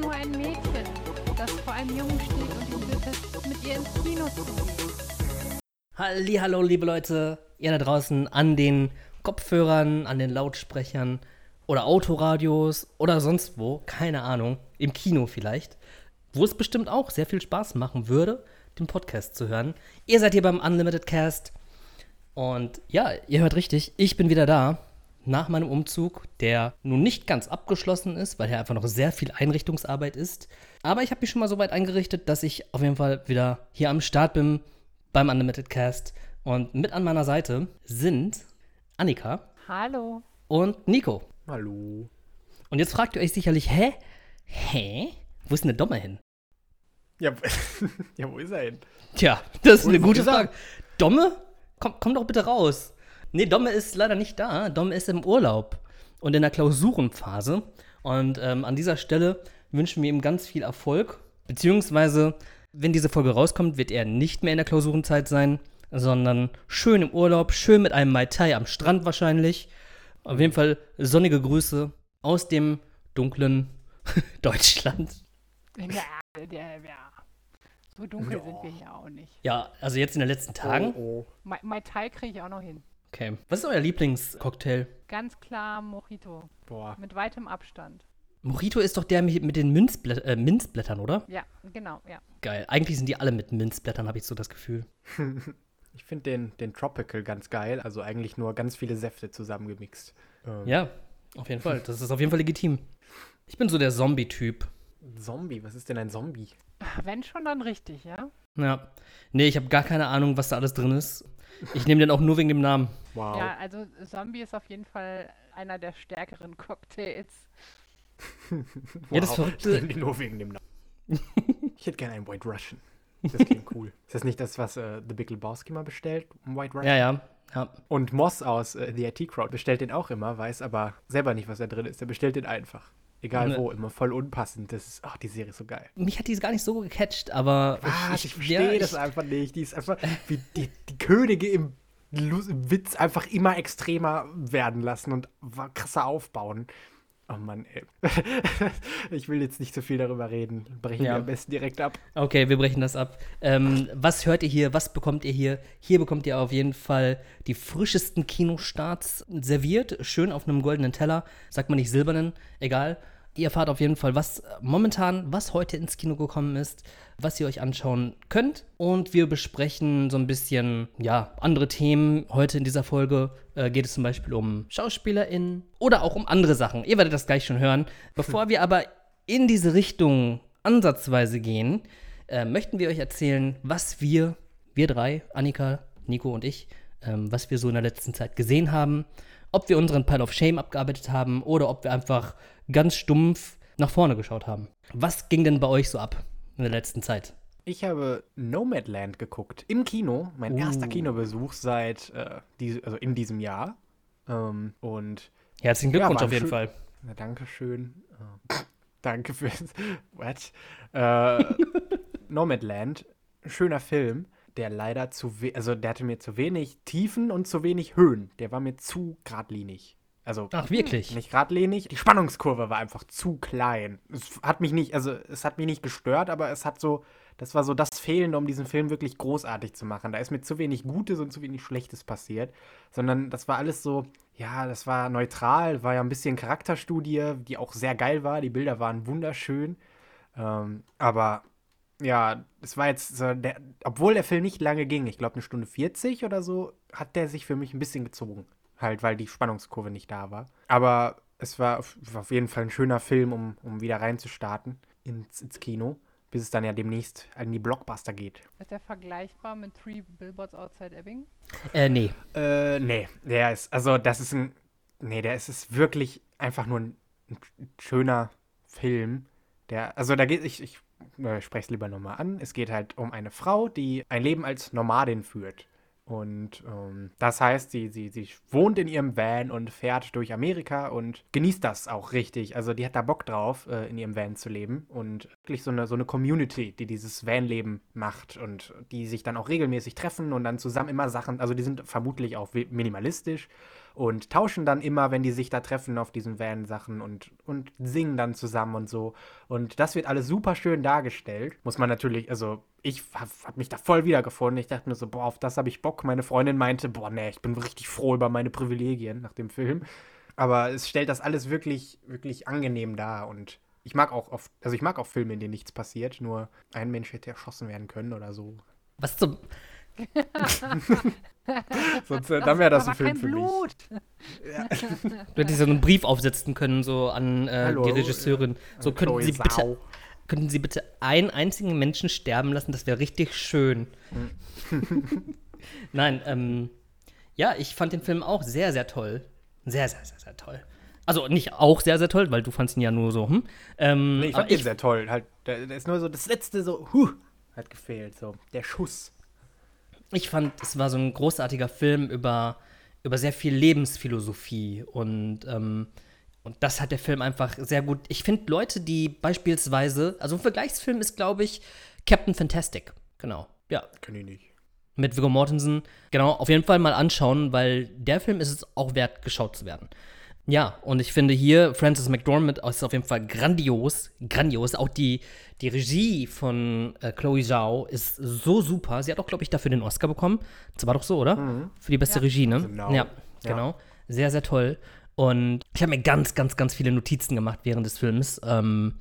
nur ein Mädchen, das vor einem Jungen steht und ihn bittet, mit ihr ins Kino zu gehen. Hallo, liebe Leute, ihr da draußen an den Kopfhörern, an den Lautsprechern oder Autoradios oder sonst wo, keine Ahnung, im Kino vielleicht, wo es bestimmt auch sehr viel Spaß machen würde, den Podcast zu hören. Ihr seid hier beim Unlimited Cast und ja, ihr hört richtig, ich bin wieder da nach meinem Umzug, der nun nicht ganz abgeschlossen ist, weil hier einfach noch sehr viel Einrichtungsarbeit ist. Aber ich habe mich schon mal so weit eingerichtet, dass ich auf jeden Fall wieder hier am Start bin beim Unlimited Cast. Und mit an meiner Seite sind Annika Hallo. und Nico. Hallo. Und jetzt fragt ihr euch sicherlich, hä? Hä? Wo ist denn der Dommer hin? Ja, ja, wo ist er hin? Tja, das ist Wo- eine gute ist er? Frage. Domme? Komm, komm doch bitte raus. Nee, Domme ist leider nicht da. Domme ist im Urlaub und in der Klausurenphase. Und ähm, an dieser Stelle wünschen wir ihm ganz viel Erfolg. Beziehungsweise, wenn diese Folge rauskommt, wird er nicht mehr in der Klausurenzeit sein, sondern schön im Urlaub, schön mit einem Mai Tai am Strand wahrscheinlich. Auf jeden Fall sonnige Grüße aus dem dunklen Deutschland. Ja, ja, ja. So dunkel sind wir hier auch nicht. Ja, also jetzt in den letzten Tagen. Oh, Mai, Mai Tai kriege ich auch noch hin. Okay. Was ist euer Lieblingscocktail? Ganz klar Mojito. Boah. Mit weitem Abstand. Mojito ist doch der mit mit den Minzblä äh, Minzblättern, oder? Ja, genau, ja. Geil. Eigentlich sind die alle mit Minzblättern, habe ich so das Gefühl. Ich finde den, den Tropical ganz geil. Also eigentlich nur ganz viele Säfte zusammengemixt. Ähm, Ja, auf jeden Fall. Das ist auf jeden Fall legitim. Ich bin so der Zombie-Typ. Zombie, was ist denn ein Zombie? Wenn schon, dann richtig, ja? Ja. Nee, ich habe gar keine Ahnung, was da alles drin ist. Ich nehme den auch nur wegen dem Namen. Wow. Ja, also Zombie ist auf jeden Fall einer der stärkeren Cocktails. Ja, das wow. Verrückte- Ich nehme den nur wegen dem Namen. ich hätte gerne einen White Russian. Das klingt cool. Ist das nicht das, was äh, The Big Lebowski mal bestellt? Ein White Russian? Ja, ja. ja. Und Moss aus äh, The IT Crowd bestellt den auch immer, weiß aber selber nicht, was da drin ist. Der bestellt den einfach. Egal Ne. wo, immer voll unpassend. Das ist, ach, die Serie ist so geil. Mich hat die gar nicht so gecatcht, aber. Was? Ich, ja, verstehe das ich- einfach nicht. Die ist einfach, wie die, die Könige im, im Witz einfach immer extremer werden lassen und krasser aufbauen. Oh Mann, ey. ich will jetzt nicht so viel darüber reden. Brechen Ja. wir am besten direkt ab. Okay, wir brechen das ab. Ähm, was hört ihr hier? Was bekommt ihr hier? Hier bekommt ihr auf jeden Fall die frischesten Kinostarts serviert. Schön auf einem goldenen Teller. Sagt man nicht silbernen, egal. Ihr erfahrt auf jeden Fall, was momentan, was heute ins Kino gekommen ist, was ihr euch anschauen könnt. Und wir besprechen so ein bisschen, ja, andere Themen. Heute in dieser Folge äh, geht es zum Beispiel um SchauspielerInnen oder auch um andere Sachen. Ihr werdet das gleich schon hören. Bevor wir aber in diese Richtung ansatzweise gehen, äh, möchten wir euch erzählen, was wir, wir drei, Annika, Nico und ich, ähm, was wir so in der letzten Zeit gesehen haben. Ob wir unseren Pile of Shame abgearbeitet haben oder ob wir einfach ganz stumpf nach vorne geschaut haben. Was ging denn bei euch so ab in der letzten Zeit? Ich habe Nomadland geguckt im Kino. Mein Uh. erster Kinobesuch seit, äh, die, also in diesem Jahr. Ähm, und Herzlichen Ja, Glückwunsch war auf jeden schön. Fall. Na, danke schön. Äh, danke fürs. What? Äh, Nomadland, schöner Film, der leider zu also der hatte mir zu wenig Tiefen und zu wenig Höhen. Der war mir zu geradlinig. Also Ach, wirklich? nicht geradlinig. Die Spannungskurve war einfach zu klein. Es hat mich nicht, also es hat mich nicht gestört, aber es hat so, das war so das Fehlende, um diesen Film wirklich großartig zu machen. Da ist mir zu wenig Gutes und zu wenig Schlechtes passiert, sondern das war alles so, ja, das war neutral, war ja ein bisschen Charakterstudie, die auch sehr geil war. Die Bilder waren wunderschön, ähm, aber ja, es war jetzt, so der, obwohl der Film nicht lange ging, ich glaube eine Stunde 40 oder so, hat der sich für mich ein bisschen gezogen. Halt, weil die Spannungskurve nicht da war. Aber es war auf, war auf jeden Fall ein schöner Film, um, um wieder reinzustarten ins, ins Kino, bis es dann ja demnächst an die Blockbuster geht. Ist der vergleichbar mit Three Billboards Outside Ebbing? Äh, nee. Äh, nee, der ist, also das ist ein, nee, der ist, ist wirklich einfach nur ein, ein schöner Film. Der, also da geht, ich, ich äh, spreche es lieber nochmal an. Es geht halt um eine Frau, die ein Leben als Nomadin führt. Und ähm, das heißt, sie, sie, sie wohnt in ihrem Van und fährt durch Amerika und genießt das auch richtig. Also die hat da Bock drauf, äh, in ihrem Van zu leben. Und wirklich so eine, so eine Community, die dieses Van-Leben macht und die sich dann auch regelmäßig treffen und dann zusammen immer Sachen, also die sind vermutlich auch minimalistisch und tauschen dann immer, wenn die sich da treffen auf diesen Van-Sachen und, und singen dann zusammen und so. Und das wird alles super schön dargestellt. Muss man natürlich, also ich habe hab mich da voll wiedergefunden. Ich dachte mir so, boah, auf das habe ich Bock. Meine Freundin meinte, boah, nee, ich bin richtig froh über meine Privilegien nach dem Film. Aber es stellt das alles wirklich, wirklich angenehm dar und ich mag auch oft, also ich mag auch Filme, in denen nichts passiert, nur ein Mensch hätte erschossen werden können oder so. Was zum. Sonst, äh, dann wäre das ein Film kein für Blut. Du hättest so einen Brief aufsetzen können, so an äh, Hallo, die Regisseurin. So könnten Chloe Sie bitte. Könnten Sie bitte einen einzigen Menschen sterben lassen? Das wäre richtig schön. Nein, ähm, ja, ich fand den Film auch sehr, sehr toll. Sehr, sehr, sehr, sehr toll. Also nicht auch sehr, sehr toll, weil du fandst ihn ja nur so, hm? Ähm, Nee, ich fand den sehr toll. Halt, da, da ist nur so das letzte so, huh, hat gefehlt. So, der Schuss. Ich fand, es war so ein großartiger Film über, über sehr viel Lebensphilosophie und, ähm, und das hat der Film einfach sehr gut. Ich finde Leute, die beispielsweise, also ein Vergleichsfilm ist, glaube ich, Captain Fantastic. Genau. Ja, Kann ich nicht. mit Viggo Mortensen. Genau, auf jeden Fall mal anschauen, weil der Film ist es auch wert, geschaut zu werden. Ja, und ich finde hier, Frances McDormand ist auf jeden Fall grandios. Grandios. Auch die, die Regie von äh, Chloe Zhao ist so super. Sie hat auch, glaube ich, dafür den Oscar bekommen. Das war doch so, oder? Für die beste Ja. Regie, ne? Genau. Ja, Ja. genau. Sehr, sehr toll. Und ich habe mir ganz, ganz, ganz viele Notizen gemacht während des Films. Ähm,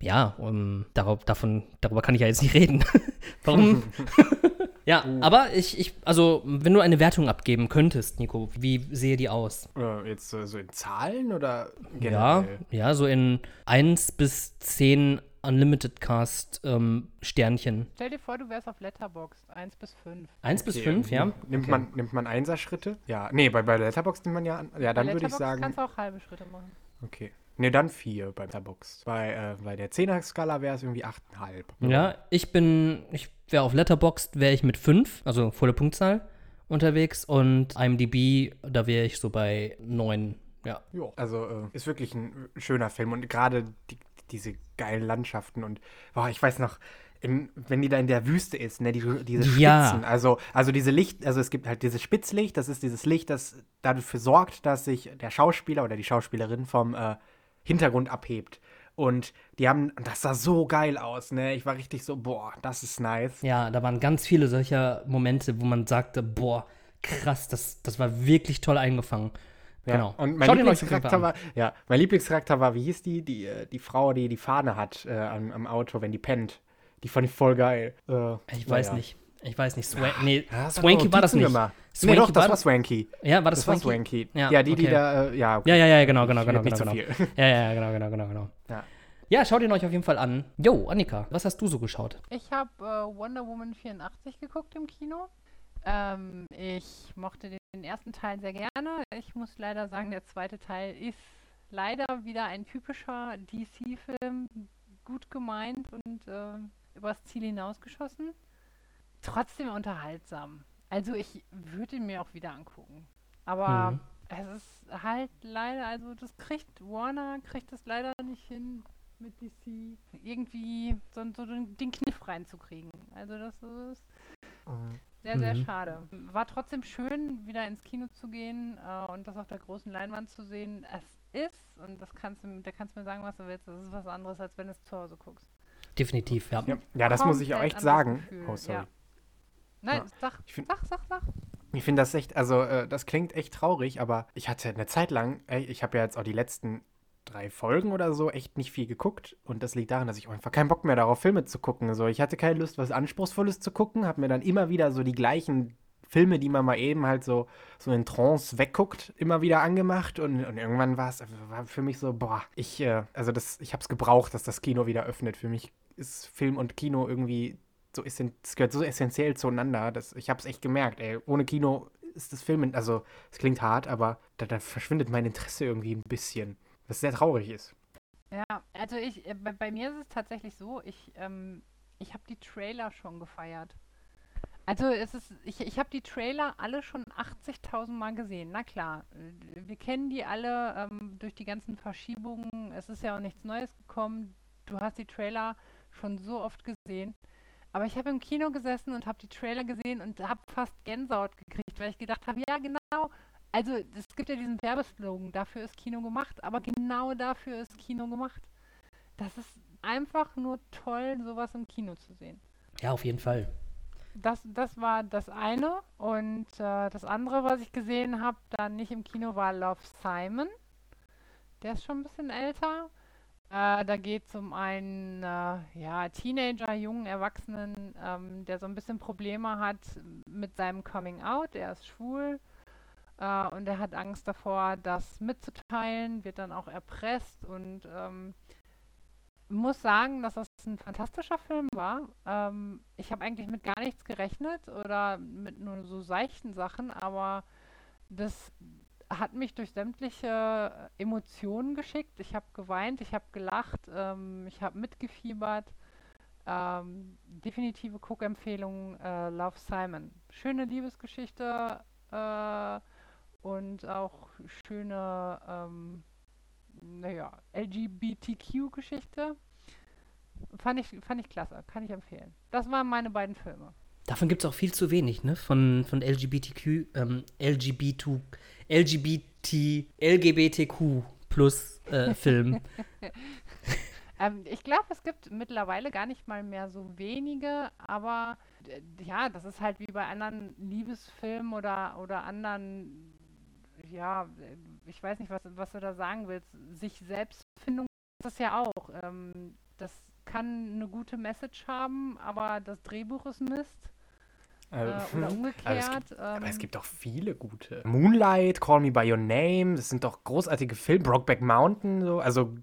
ja, um, darauf, davon, darüber kann ich ja jetzt nicht reden. Warum? ja, aber ich, ich, also, wenn du eine Wertung abgeben könntest, Nico, wie sehe die aus? Äh, jetzt äh, so in Zahlen oder Ja, generell? ja, so in 1 bis 10 Unlimited Cast ähm, Sternchen. Stell dir vor, du wärst auf Letterboxd. 1 bis 5. 1 bis Okay, 5, ja? Nimmt, nimmt, man, nimmt man Einserschritte? Ja, nee, bei, bei Letterboxd nimmt man ja, an- ja, dann würde ich sagen, kannst du auch halbe Schritte machen. okay. Nee, dann vier bei Letterboxd. Bei, äh, bei der 10er-Skala wäre es irgendwie 8,5. Ja, ich bin, ich wäre auf Letterboxd, wäre ich mit 5, also volle Punktzahl unterwegs und IMDb, da wäre ich so bei 9, ja. Jo, also äh, ist wirklich ein schöner Film und gerade die, diese geilen Landschaften und boah, ich weiß noch, in, wenn die da in der Wüste ist, ne, die, diese Spitzen, Ja. also, also diese Licht, also es gibt halt dieses Spitzlicht, das ist dieses Licht, das dafür sorgt, dass sich der Schauspieler oder die Schauspielerin vom äh, Hintergrund abhebt. Und die haben, das sah so geil aus, ne? Ich war richtig so, boah, das ist nice. Ja, da waren ganz viele solcher Momente, wo man sagte, boah, krass, das, das war wirklich toll eingefangen. Ja, Genau. Und mein Schaut Lieblingscharakter war, ja, mein Lieblingscharakter war, wie hieß die? Die, äh, die Frau, die die Fahne hat äh, am, am Auto, wenn die pennt. Die fand ich voll geil. Äh, Ich weiß naja. nicht. Ich weiß nicht. Swan nee, Ja, Swanky war das nicht. gemacht. Swanky nee, doch, das war- war Swanky. Ja, war das, Das war Swanky? Swanky. Ja, Ja, die, die okay. da, äh, ja, okay. Ja, ja, ja, genau, genau, genau, genau, genau. Ja, ja, genau, genau, genau, genau. Ja. Ja, schaut ihn euch auf jeden Fall an. Jo, Annika, was hast du so geschaut? Ich habe äh, Wonder Woman 84 geguckt im Kino. Ähm, ich mochte den ersten Teil sehr gerne. Ich muss leider sagen, der zweite Teil ist leider wieder ein typischer DC-Film. Gut gemeint und äh, übers Ziel hinausgeschossen. Trotzdem unterhaltsam. Also ich würde ihn mir auch wieder angucken. Aber Mhm. es ist halt leider, also das kriegt Warner, kriegt es leider nicht hin mit DC irgendwie so, so den den Kniff reinzukriegen. Also das ist sehr, sehr Mhm. schade. War trotzdem schön, wieder ins Kino zu gehen äh, und das auf der großen Leinwand zu sehen. Es ist, und das kannst du, da kannst du mir sagen, was du willst, das ist was anderes, als wenn du es zu Hause guckst. Definitiv, ja. Ja, ja, das muss ich auch Komplett echt sagen. Gefühl, Oh, sorry. ja. Nein, Ja. sag, Ich find- sag, sag, sag. Ich finde das echt, also äh, das klingt echt traurig, aber ich hatte eine Zeit lang, ey, ich habe ja jetzt auch die letzten drei Folgen oder so echt nicht viel geguckt und das liegt daran, dass ich auch einfach keinen Bock mehr darauf, Filme zu gucken. So, ich hatte keine Lust, was Anspruchsvolles zu gucken, habe mir dann immer wieder so die gleichen Filme, die man mal eben halt so, so in Trance wegguckt, immer wieder angemacht und, und irgendwann war es war für mich so, boah, ich, äh, also das, ich habe es gebraucht, dass das Kino wieder öffnet. Für mich ist Film und Kino irgendwie so es gehört so essentiell zueinander, dass ich habe es echt gemerkt, ey, ohne Kino ist das Film, also es klingt hart, aber da, da verschwindet mein Interesse irgendwie ein bisschen, was sehr traurig ist. Ja, also ich, äh, bei, bei mir ist es tatsächlich so, ich, ähm, ich habe die Trailer schon gefeiert. Also es ist, ich, ich habe die Trailer alle schon 80.000 Mal gesehen. Na klar, wir kennen die alle ähm, durch die ganzen Verschiebungen. Es ist ja auch nichts Neues gekommen. Du hast die Trailer schon so oft gesehen. Aber ich habe im Kino gesessen und habe die Trailer gesehen und habe fast Gänsehaut gekriegt, weil ich gedacht habe, ja genau, Also, es gibt ja diesen Werbeslogan, dafür ist Kino gemacht, aber genau dafür ist Kino gemacht. Das ist einfach nur toll, sowas im Kino zu sehen. Ja, auf jeden Fall. Das, das war das eine. Und äh, das andere, was ich gesehen habe, dann nicht im Kino, war Love Simon. Der ist schon ein bisschen älter. Äh, da geht es um einen äh, ja, Teenager, jungen Erwachsenen, ähm, der so ein bisschen Probleme hat mit seinem Coming Out. Er ist schwul äh, und er hat Angst davor, das mitzuteilen, wird dann auch erpresst und ähm, muss sagen, dass das ein fantastischer Film war. Ähm, ich habe eigentlich mit gar nichts gerechnet oder mit nur so seichten Sachen, aber das hat mich durch sämtliche Emotionen geschickt. Ich habe geweint, ich habe gelacht, ähm, ich habe mitgefiebert. Ähm, definitive Cook-Empfehlung äh, Love Simon. Schöne Liebesgeschichte äh, und auch schöne ähm, naja, LGBTQ-Geschichte. Fand ich, fand ich klasse, kann ich empfehlen. Das waren meine beiden Filme. Davon gibt es auch viel zu wenig, ne? Von, von LGBTQ, ähm, LGBT, LGBT, LGBTQ plus äh, Filmen. ähm, ich glaube, es gibt mittlerweile gar nicht mal mehr so wenige, aber äh, ja, das ist halt wie bei anderen Liebesfilmen oder, oder anderen ja, ich weiß nicht, was, was du da sagen willst. Sich Selbstfindung ist das ja auch. Ähm, das kann eine gute Message haben, aber das Drehbuch ist Mist. Äh, oder umgekehrt. Aber es, gibt, ähm, aber es gibt auch viele gute. Moonlight, Call Me By Your Name, das sind doch großartige Filme. Brokeback Mountain, so. Also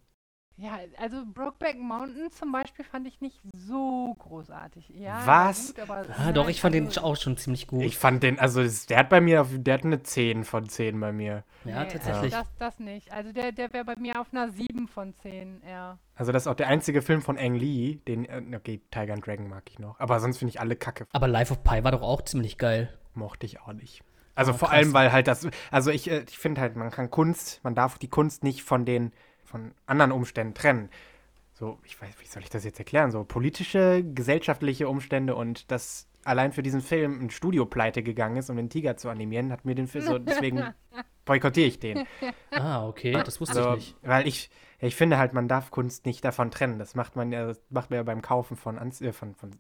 ja, also Brokeback Mountain zum Beispiel fand ich nicht so großartig. Ja, Was? Gut, aber Ah, doch, ich fand den auch schon ziemlich gut. Ich fand den, also der hat bei mir, auf- der hat eine 10 von 10 bei mir. ja, nee, tatsächlich. Das, das nicht. Also der, der wäre bei mir auf einer 7 von 10 eher. Also das ist auch der einzige Film von Ang Lee, den, äh, okay, Tiger and Dragon mag ich noch. Aber sonst finde ich alle kacke. Aber Life of Pi war doch auch ziemlich geil. Mochte ich auch nicht. Also Oh, vor krass. allem, weil halt das, also ich, äh, ich finde halt, man kann Kunst, man darf die Kunst nicht von den, von anderen Umständen trennen. So, ich weiß, wie soll ich das jetzt erklären? So politische, gesellschaftliche Umstände und dass allein für diesen Film ein Studio pleite gegangen ist, um den Tiger zu animieren, hat mir den Film so, deswegen boykottiere ich den. Ah, okay, das wusste So, ich nicht. weil ich, ich finde halt, man darf Kunst nicht davon trennen. Das macht man ja, macht man ja beim Kaufen von, Anzie äh, von, von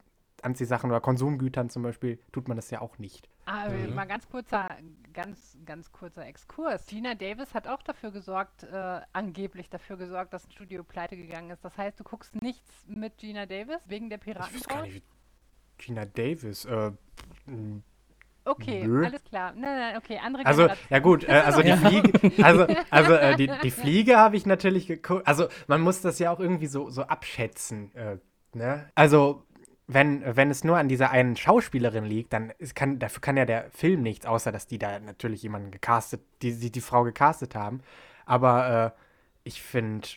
Anziehsachen oder Konsumgütern zum Beispiel, tut man das ja auch nicht. Ah, Mhm. mal ganz kurzer, ganz, ganz kurzer Exkurs. Gina Davis hat auch dafür gesorgt, äh, angeblich dafür gesorgt, dass ein Studio pleite gegangen ist. Das heißt, du guckst nichts mit Gina Davis wegen der Ich weiß gar nicht, wie Gina Davis, äh, Okay, Nö. alles klar. Nein, nein, okay, andere also, Generation. ja gut, äh, also die. Fliege, also, also äh, die, die Fliege habe ich natürlich geguckt, also man muss das ja auch irgendwie so, so abschätzen, äh, ne? Also, wenn, wenn es nur an dieser einen Schauspielerin liegt, dann kann, dafür kann ja der Film nichts, außer dass die da natürlich jemanden gecastet, die, die, die Frau gecastet haben. Aber äh, ich finde,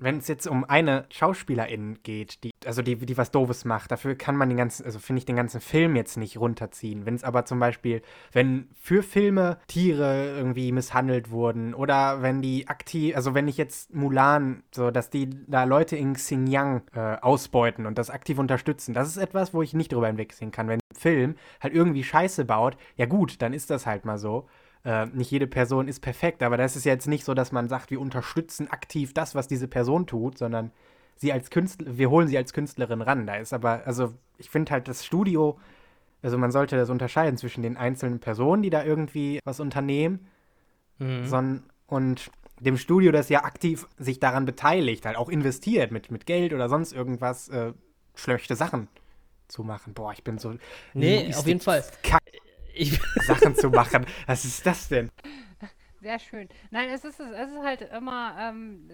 wenn es jetzt um eine Schauspielerin geht, die, also die, die was Doofes macht, dafür kann man den ganzen, also finde ich den ganzen Film jetzt nicht runterziehen. Wenn es aber zum Beispiel, wenn für Filme Tiere irgendwie misshandelt wurden oder wenn die aktiv, also wenn ich jetzt Mulan, so, dass die da Leute in Xinjiang äh, ausbeuten und das aktiv unterstützen, das ist etwas, wo ich nicht drüber hinwegsehen kann. Wenn ein Film halt irgendwie Scheiße baut, ja gut, dann ist das halt mal so. Äh, nicht jede Person ist perfekt, aber das ist jetzt nicht so, dass man sagt, wir unterstützen aktiv das, was diese Person tut, sondern sie als Künstler, wir holen sie als Künstlerin ran. Da ist aber, also ich finde halt das Studio, also man sollte das unterscheiden zwischen den einzelnen Personen, die da irgendwie was unternehmen, Mhm. son und dem Studio, das ja aktiv sich daran beteiligt, halt auch investiert mit, mit Geld oder sonst irgendwas, äh, schlechte Sachen zu machen. Boah, ich bin so. Nee, auf jeden Fall. Kack Sachen zu machen. Was ist das denn? Sehr schön. Nein, es ist, es ist halt immer, ähm,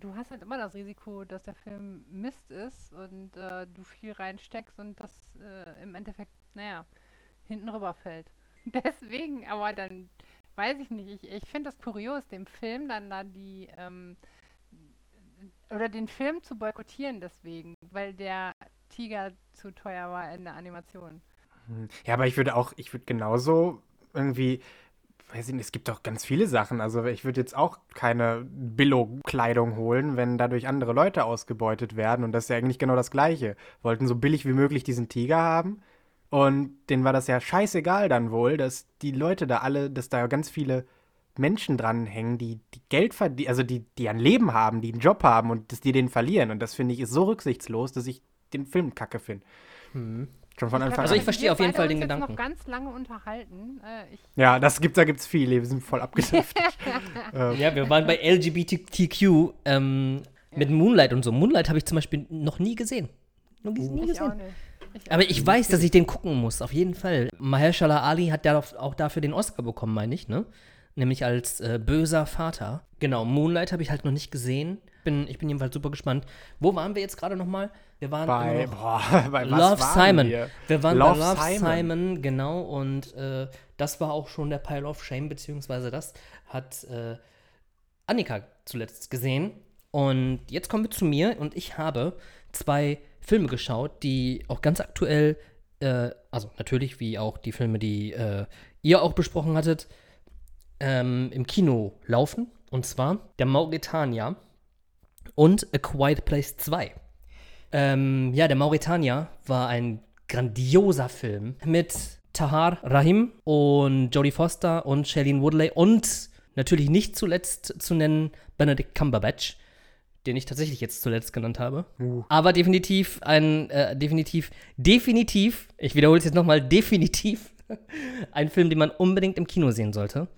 du hast halt immer das Risiko, dass der Film Mist ist und äh, du viel reinsteckst und das äh, im Endeffekt, naja, hinten rüberfällt. Deswegen, aber dann, weiß ich nicht, ich, ich finde das kurios, dem Film dann da die, ähm, oder den Film zu boykottieren deswegen, weil der Tiger zu teuer war in der Animation. Hm. Ja, aber ich würde auch, ich würde genauso irgendwie, weiß ich nicht, es gibt doch ganz viele Sachen. Also ich würde jetzt auch keine Billo-Kleidung holen, wenn dadurch andere Leute ausgebeutet werden. Und das ist ja eigentlich genau das Gleiche. Wollten so billig wie möglich diesen Tiger haben. Und denen war das ja scheißegal dann wohl, dass die Leute da alle, dass da ganz viele Menschen dranhängen, die, die Geld verdienen, also die, die ein Leben haben, die einen Job haben und dass die den verlieren. Und das finde ich ist so rücksichtslos, dass ich den Film kacke finde. Mhm. Schon von Ich Anfang glaub, Also an. ich verstehe wir auf jeden Fall uns den Gedanken. noch ganz lange unterhalten. Äh, ich, Ja, das gibt's, da gibt's viele, wir sind voll abgedriftet. ähm, Ja, wir waren bei LGBTQ ähm, mit Moonlight und so. Moonlight habe ich zum Beispiel noch nie gesehen. Noch nie nie ich auch gesehen. nicht. Ich Aber ich weiß, dass ich den gucken muss, auf jeden Fall. Mahershala Ali hat ja auch dafür den Oscar bekommen, meine ich, ne? Nämlich als äh, böser Vater. Genau, Moonlight habe ich halt noch nicht gesehen. Bin, ich bin jedenfalls super gespannt. Wo waren wir jetzt gerade nochmal? Wir waren bei, boah, bei Love Simon. Wir? Wir waren Love bei Love Simon. Simon. genau. Und äh, das war auch schon der Pile of Shame, beziehungsweise das hat äh, Annika zuletzt gesehen. Und jetzt kommen wir zu mir und ich habe zwei Filme geschaut, die auch ganz aktuell, äh, also natürlich wie auch die Filme, die äh, ihr auch besprochen hattet, ähm, im Kino laufen. Und zwar Der Mauretanier und A Quiet Place 2. Ähm, ja, Der Mauretanier war ein grandioser Film mit Tahar Rahim und Jodie Foster und Shailene Woodley und natürlich nicht zuletzt zu nennen Benedict Cumberbatch, den ich tatsächlich jetzt zuletzt genannt habe. Uh. Aber definitiv ein, äh, definitiv, definitiv, ich wiederhole es jetzt nochmal, definitiv ein Film, den man unbedingt im Kino sehen sollte.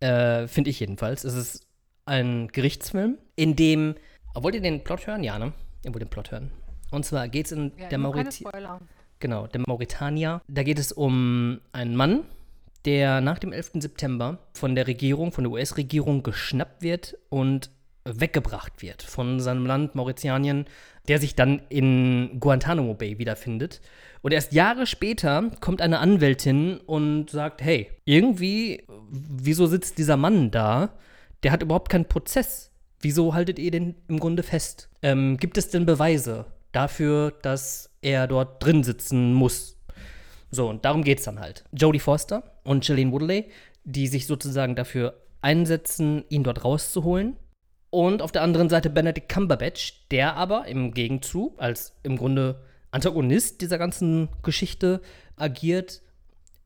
Äh, Finde ich jedenfalls. Es ist ein Gerichtsfilm, in dem, wollt ihr den Plot hören? Ja, ne? Ihr wollt den Plot hören. Und zwar geht es in ja, der. Spoiler. Genau, der Mauretanier. Da geht es um einen Mann, der nach dem 11. September von der Regierung, von der US-Regierung geschnappt wird und weggebracht wird von seinem Land Mauritanien, der sich dann in Guantanamo Bay wiederfindet. Und erst Jahre später kommt eine Anwältin und sagt, hey, irgendwie, wieso sitzt dieser Mann da? Der hat überhaupt keinen Prozess. Wieso haltet ihr den im Grunde fest? Ähm, gibt es denn Beweise dafür, dass er dort drin sitzen muss? So, und darum geht es dann halt. Jodie Foster und Shailene Woodley, die sich sozusagen dafür einsetzen, ihn dort rauszuholen. Und auf der anderen Seite Benedict Cumberbatch, der aber im Gegenzug als im Grunde Antagonist dieser ganzen Geschichte agiert,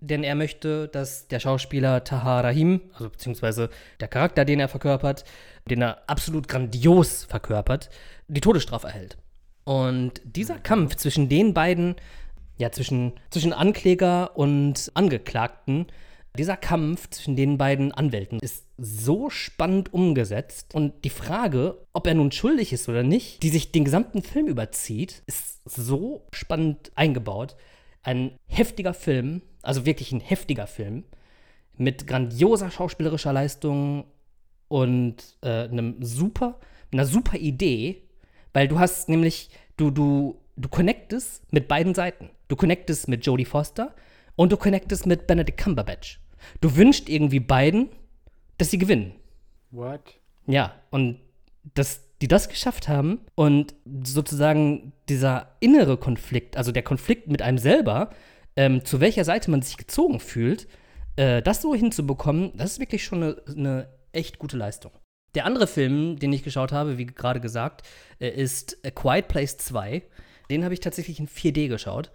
denn er möchte, dass der Schauspieler Tahar Rahim, also beziehungsweise der Charakter, den er verkörpert, den er absolut grandios verkörpert, die Todesstrafe erhält. Und dieser Kampf zwischen den beiden, ja, zwischen, zwischen Ankläger und Angeklagten, dieser Kampf zwischen den beiden Anwälten ist so spannend umgesetzt. Und die Frage, ob er nun schuldig ist oder nicht, die sich den gesamten Film überzieht, ist so spannend eingebaut. Ein heftiger Film, also wirklich ein heftiger Film, mit grandioser schauspielerischer Leistung und äh, einem super, einer super Idee, weil du hast nämlich, du, du, du connectest mit beiden Seiten. Du connectest mit Jodie Foster und du connectest mit Benedict Cumberbatch. Du wünschst irgendwie beiden, dass sie gewinnen. What? Ja, und dass die das geschafft haben und sozusagen dieser innere Konflikt, also der Konflikt mit einem selber, ähm, zu welcher Seite man sich gezogen fühlt, äh, das so hinzubekommen, das ist wirklich schon eine, eine echt gute Leistung. Der andere Film, den ich geschaut habe, wie gerade gesagt, äh, ist A Quiet Place 2. Den habe ich tatsächlich in 4D geschaut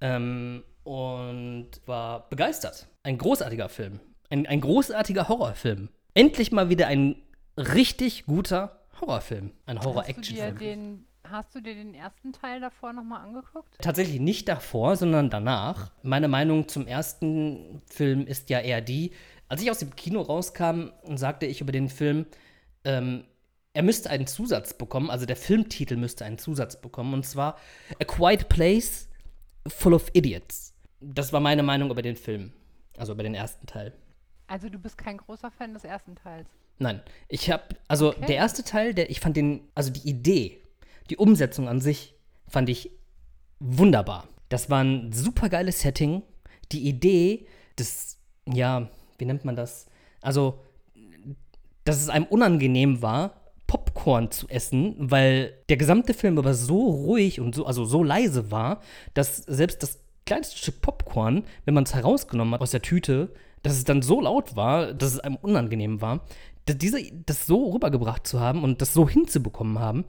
ähm, und war begeistert. Ein großartiger Film. Ein, ein großartiger Horrorfilm. Endlich mal wieder ein richtig guter Horrorfilm. Ein Horror-Action-Film. hast du dir den ersten Teil davor nochmal angeguckt? Tatsächlich nicht davor, sondern danach. Meine Meinung zum ersten Film ist ja eher die, als ich aus dem Kino rauskam, sagte ich über den Film, ähm, er müsste einen Zusatz bekommen, also der Filmtitel müsste einen Zusatz bekommen, und zwar A Quiet Place Full of Idiots. Das war meine Meinung über den Film, also über den ersten Teil. Also du bist kein großer Fan des ersten Teils. Nein, ich habe, also Okay. der erste Teil, der, ich fand den, also die Idee, die Umsetzung an sich, fand ich wunderbar. Das war ein super geiles Setting. Die Idee des, ja, wie nennt man das? Also, dass es einem unangenehm war, Popcorn zu essen, weil der gesamte Film aber so ruhig und so, also so leise war, dass selbst das kleinste Stück Popcorn, wenn man es herausgenommen hat aus der Tüte, dass es dann so laut war, dass es einem unangenehm war. Das, diese, das so rübergebracht zu haben und das so hinzubekommen haben,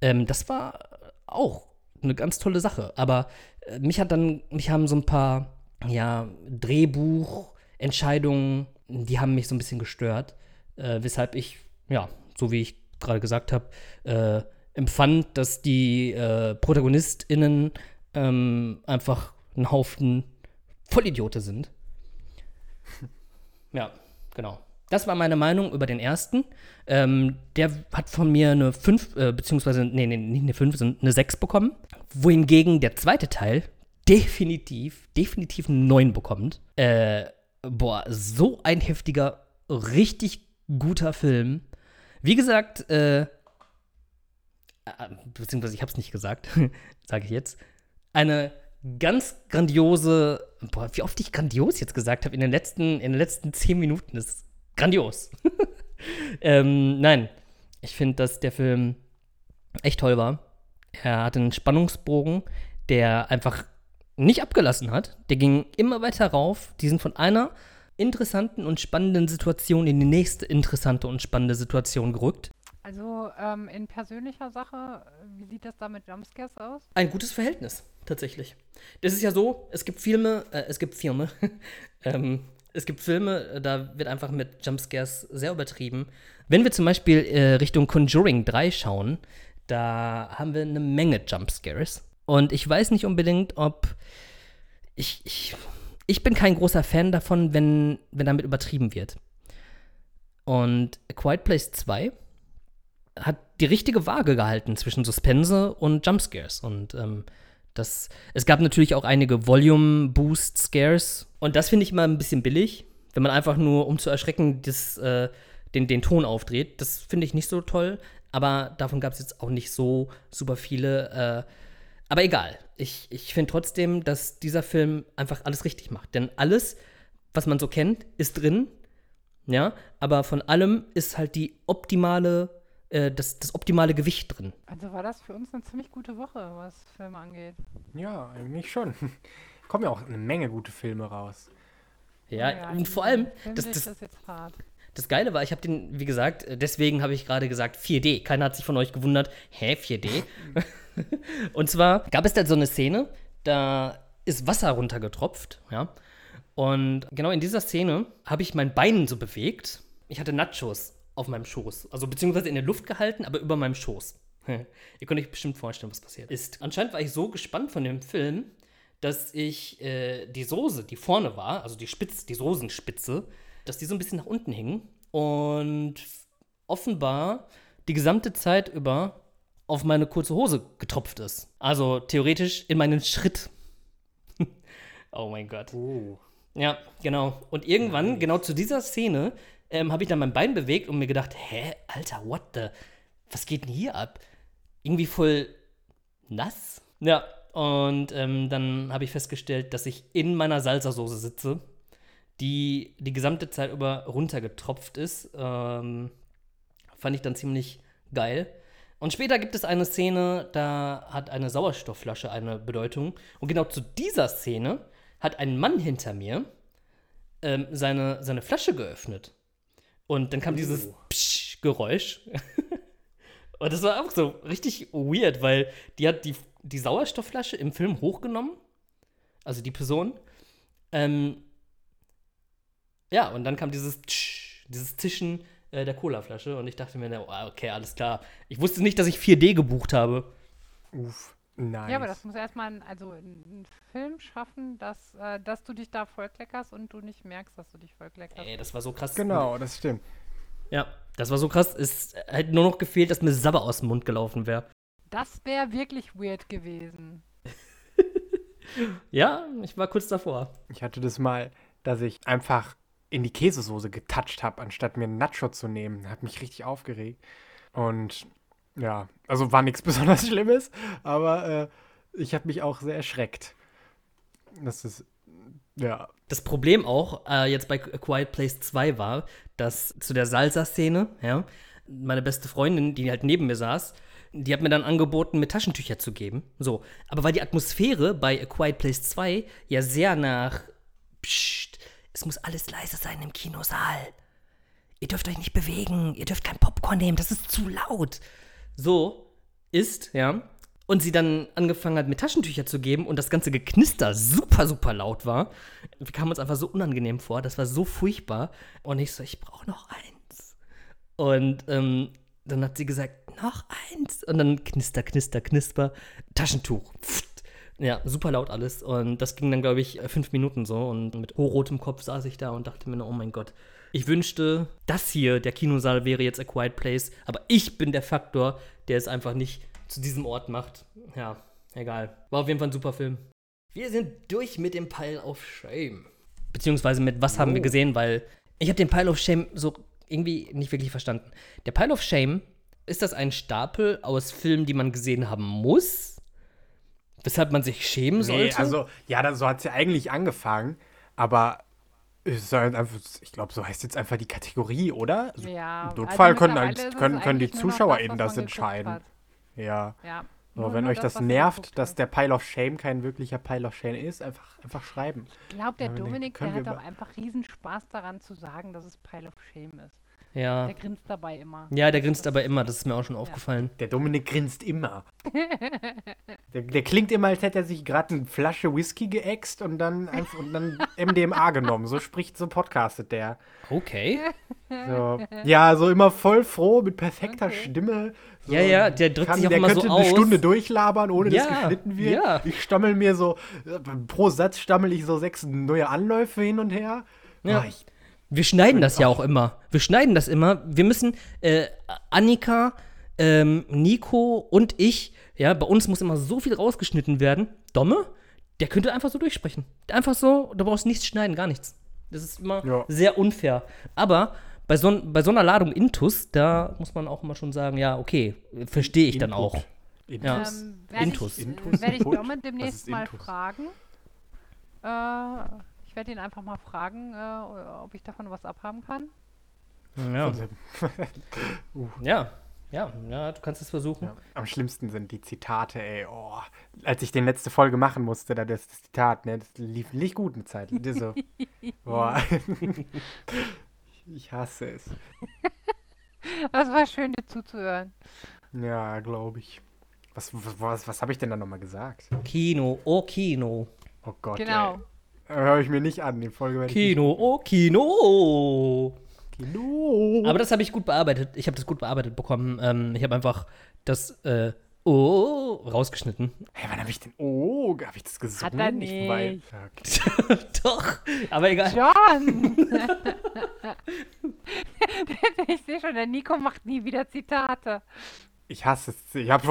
ähm, das war auch eine ganz tolle Sache. Aber äh, mich hat dann, mich haben so ein paar, ja, Drehbuchentscheidungen, die haben mich so ein bisschen gestört, äh, weshalb ich, ja, so wie ich gerade gesagt habe, äh, empfand, dass die äh, ProtagonistInnen ähm, einfach ein Haufen Vollidiote sind. Ja, genau. Das war meine Meinung über den ersten. Ähm, der hat von mir eine 5, äh, beziehungsweise, nee, nee, nicht eine 5, sondern eine 6 bekommen. Wohingegen der zweite Teil definitiv, definitiv eine 9 bekommt. Äh, boah, so ein heftiger, richtig guter Film. Wie gesagt, äh, äh beziehungsweise ich habe es nicht gesagt, sage ich jetzt. Eine ganz grandiose, boah, wie oft ich grandios jetzt gesagt habe in den letzten, in den letzten 10 Minuten. Das ist grandios. ähm, nein, ich finde, dass der Film echt toll war. Er hatte einen Spannungsbogen, der einfach nicht abgelassen hat. Der ging immer weiter rauf. Die sind von einer interessanten und spannenden Situation in die nächste interessante und spannende Situation gerückt. Also ähm, in persönlicher Sache, wie sieht das da mit Jumpscares aus? Ein gutes Verhältnis, tatsächlich. Das ist ja so, es gibt Filme, äh, es gibt Filme, ähm, es gibt Filme, äh, da wird einfach mit Jumpscares sehr übertrieben. Wenn wir zum Beispiel äh, Richtung Conjuring 3 schauen, da haben wir eine Menge Jumpscares. Und ich weiß nicht unbedingt, ob. Ich, ich, ich bin kein großer Fan davon, wenn, wenn damit übertrieben wird. Und A Quiet Place 2 hat die richtige Waage gehalten zwischen Suspense und Jumpscares. Und ähm, das, es gab natürlich auch einige Volume-Boost-Scares. Und das finde ich immer ein bisschen billig, wenn man einfach nur, um zu erschrecken, das, äh, den, den Ton aufdreht. Das finde ich nicht so toll. Aber davon gab es jetzt auch nicht so super viele. Äh, aber egal. Ich, ich finde trotzdem, dass dieser Film einfach alles richtig macht. Denn alles, was man so kennt, ist drin. Ja, aber von allem ist halt die optimale äh, das, das optimale Gewicht drin. Also war das für uns eine ziemlich gute Woche, was Filme angeht. Ja, eigentlich schon. Kommen ja auch eine Menge gute Filme raus. Ja, ja und vor allem, das, das, das, das Geile war, ich habe den, wie gesagt, äh, deswegen habe ich gerade gesagt 4D. Keiner hat sich von euch gewundert, hä, 4D? und zwar gab es da so eine Szene, da ist Wasser runtergetropft, ja. Und genau in dieser Szene habe ich mein Bein so bewegt. Ich hatte Nachos auf meinem Schoß. Also beziehungsweise in der Luft gehalten, aber über meinem Schoß. Ihr könnt euch bestimmt vorstellen, was passiert ist. Anscheinend war ich so gespannt von dem Film, dass ich äh, die Soße, die vorne war, also die Spitze, die Soßenspitze, dass die so ein bisschen nach unten hing und offenbar die gesamte Zeit über auf meine kurze Hose getropft ist. Also theoretisch in meinen Schritt. oh mein Gott. Oh. Ja, genau. Und irgendwann, nice. genau zu dieser Szene, ähm, habe ich dann mein Bein bewegt und mir gedacht, hä, Alter, what the, was geht denn hier ab? Irgendwie voll nass. Ja, und ähm, dann habe ich festgestellt, dass ich in meiner Salsa-Soße sitze, die die gesamte Zeit über runtergetropft ist. Ähm, fand ich dann ziemlich geil. Und später gibt es eine Szene, da hat eine Sauerstoffflasche eine Bedeutung. Und genau zu dieser Szene hat ein Mann hinter mir ähm, seine, seine Flasche geöffnet. Und dann kam dieses oh. Psch-Geräusch. und das war auch so richtig weird, weil die hat die, die Sauerstoffflasche im Film hochgenommen. Also die Person. Ähm, ja, und dann kam dieses Tsch, dieses Zischen äh, der Colaflasche und ich dachte mir, okay, alles klar. Ich wusste nicht, dass ich 4D gebucht habe. Uff. Nice. Ja, aber das muss erstmal also einen Film schaffen, dass, äh, dass du dich da voll kleckerst und du nicht merkst, dass du dich voll kleckerst. Ey, das war so krass. Genau, das stimmt. Ja, das war so krass. Es hätte nur noch gefehlt, dass mir Sabber aus dem Mund gelaufen wäre. Das wäre wirklich weird gewesen. ja, ich war kurz davor. Ich hatte das mal, dass ich einfach in die Käsesoße getatscht habe, anstatt mir einen Nacho zu nehmen. Hat mich richtig aufgeregt. Und ja, also war nichts besonders Schlimmes, aber äh, ich habe mich auch sehr erschreckt. Das ist, ja. Das Problem auch äh, jetzt bei A Quiet Place 2 war, dass zu der Salsa-Szene, ja, meine beste Freundin, die halt neben mir saß, die hat mir dann angeboten, mir Taschentücher zu geben. So. Aber weil die Atmosphäre bei A Quiet Place 2 ja sehr nach Psst, es muss alles leise sein im Kinosaal. Ihr dürft euch nicht bewegen, ihr dürft kein Popcorn nehmen, das ist zu laut so ist, ja. und sie dann angefangen hat, mir Taschentücher zu geben und das ganze Geknister super, super laut war. Wir kamen uns einfach so unangenehm vor. Das war so furchtbar. Und ich so, ich brauche noch eins. Und ähm, dann hat sie gesagt, noch eins. Und dann knister, knister, knisper, Taschentuch. Pft. Ja, super laut alles. Und das ging dann, glaube ich, fünf Minuten so. Und mit hochrotem Kopf saß ich da und dachte mir, oh mein Gott. Ich wünschte, das hier, der Kinosaal, wäre jetzt A Quiet Place. Aber ich bin der Faktor, der es einfach nicht zu diesem Ort macht. Ja, egal. War auf jeden Fall ein super Film. Wir sind durch mit dem Pile of Shame. Beziehungsweise mit was haben wir Oh. gesehen, weil ich habe den Pile of Shame so irgendwie nicht wirklich verstanden. Der Pile of Shame, ist das ein Stapel aus Filmen, die man gesehen haben muss? Weshalb man sich schämen Nee, sollte? also, ja, so hat es ja eigentlich angefangen, aber es soll halt einfach, ich glaube, so heißt jetzt einfach die Kategorie, oder? Also, Ja, Im Notfall können, mittlerweile halt, ist es können, können die ZuschauerInnen was das, geguckt entscheiden. Ja. Ja. So, nur- wenn euch das, man nervt, dass der Pile of Shame kein wirklicher Pile of Shame ist, einfach, einfach schreiben. Ich glaube, der Ja, Dominik, können der hat auch einfach riesen Spaß daran zu sagen, dass es Pile of Shame ist. Ja. Der grinst dabei immer. Ja, der grinst aber immer, das ist mir auch schon aufgefallen. Der Dominik grinst immer. der, der klingt immer, als hätte er sich gerade eine Flasche Whisky geäxt und dann, einfach, und dann MDMA genommen. So spricht, so podcastet der. Okay. So. Ja, so immer voll froh, mit perfekter Okay. Stimme. So, Ja, ja, der drückt sich auch der immer so könnte aus. eine Stunde durchlabern, ohne dass Ja, geschnitten wird. ja. Ich stammel mir so, äh, pro Satz stammel ich so sechs neue Anläufe hin und her. Ja. Oh, ich, Wir schneiden das ja auch immer. Wir schneiden das immer. Wir müssen, äh, Annika, ähm, Nico und ich, ja, bei uns muss immer so viel rausgeschnitten werden. Domme, der könnte einfach so durchsprechen. Einfach so, da brauchst du nichts schneiden, gar nichts. Das ist immer Ja. sehr unfair. Aber bei so, bei so einer Ladung Intus, da muss man auch immer schon sagen, ja, okay, verstehe ich dann Input. auch. Intus. Ja. Ähm, werde Intus. ich, Intus, werd ich? Domme demnächst mal Intus? fragen. Äh, ich werde ihn einfach mal fragen, äh, ob ich davon was abhaben kann. Ja, ja, ja, ja du kannst es versuchen. Ja. Am schlimmsten sind die Zitate, ey. Oh, als ich den letzte Folge machen musste, da das, das Zitat, ne, das lief nicht gut eine Zeit. So. Boah. ich hasse es. Das war schön, dir zuzuhören. Ja, glaube ich. Was, was, was, was habe ich denn da nochmal gesagt? Kino, oh Kino. Oh Gott. Genau. Ey. Höre ich mir nicht an, die Folge werde ich Kino, oh Kino. Kino. Aber das habe ich gut bearbeitet. Ich habe das gut bearbeitet bekommen. Ähm, ich habe einfach das äh, Oh rausgeschnitten. Hey, wann habe ich denn. Oh, habe ich das gesungen? er Ich weiß- nicht. Ja, okay. Doch, aber egal. John! ich sehe schon, der Nico macht nie wieder Zitate. Ich hasse es. Ich habe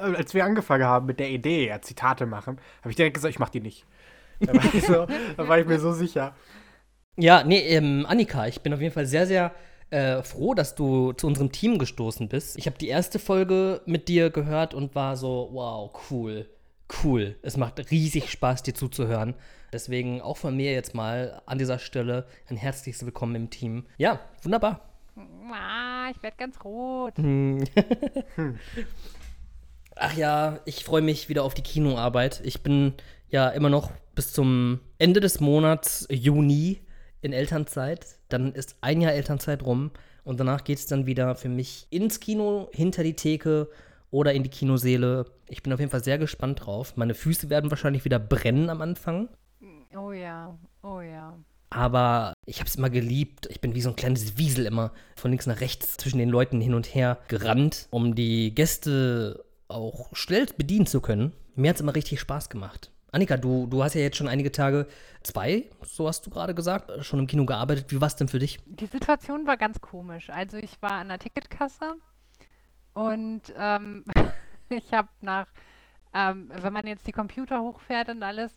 als wir angefangen haben mit der Idee, ja, Zitate machen, habe ich direkt gesagt, ich mache die nicht. Da war, ich so, da war ich mir so sicher. Ja, nee, ähm, Annika, ich bin auf jeden Fall sehr, sehr äh, froh, dass du zu unserem Team gestoßen bist. Ich habe die erste Folge mit dir gehört und war so, wow, cool, cool. Es macht riesig Spaß, dir zuzuhören. Deswegen auch von mir jetzt mal an dieser Stelle ein herzliches Willkommen im Team. Ja, wunderbar. Ah, ich werde ganz rot. Ach ja, ich freue mich wieder auf die Kinoarbeit. Ich bin ja immer noch bis zum Ende des Monats Juni in Elternzeit. Dann ist ein Jahr Elternzeit rum und danach geht es dann wieder für mich ins Kino, hinter die Theke oder in die Kinoseele. Ich bin auf jeden Fall sehr gespannt drauf. Meine Füße werden wahrscheinlich wieder brennen am Anfang. Oh ja, oh ja. Aber ich habe es immer geliebt. Ich bin wie so ein kleines Wiesel immer von links nach rechts zwischen den Leuten hin und her gerannt, um die Gäste auch schnell bedienen zu können. Mir hat es immer richtig Spaß gemacht. Annika, du, du hast ja jetzt schon einige Tage, zwei, so hast du gerade gesagt, schon im Kino gearbeitet. Wie war es denn für dich? Die Situation war ganz komisch. Also ich war an der Ticketkasse und ähm, ich habe nach, ähm, wenn man jetzt die Computer hochfährt und alles,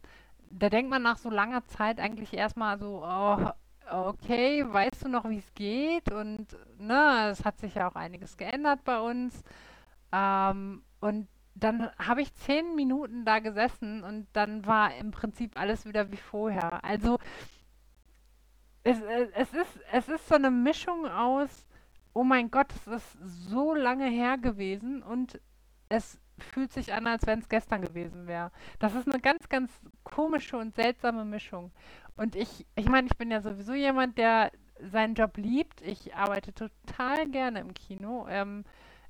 da denkt man nach so langer Zeit eigentlich erstmal so, oh, okay, weißt du noch, wie es geht? Und ne, es hat sich ja auch einiges geändert bei uns. Ähm, und dann habe ich zehn Minuten da gesessen und dann war im Prinzip alles wieder wie vorher. Also es, es, es, ist, es ist so eine Mischung aus, oh mein Gott, es ist so lange her gewesen und es fühlt sich an, als wenn es gestern gewesen wäre. Das ist eine ganz, ganz komische und seltsame Mischung. Und ich, ich meine, ich bin ja sowieso jemand, der seinen Job liebt. Ich arbeite total gerne im Kino. Ähm,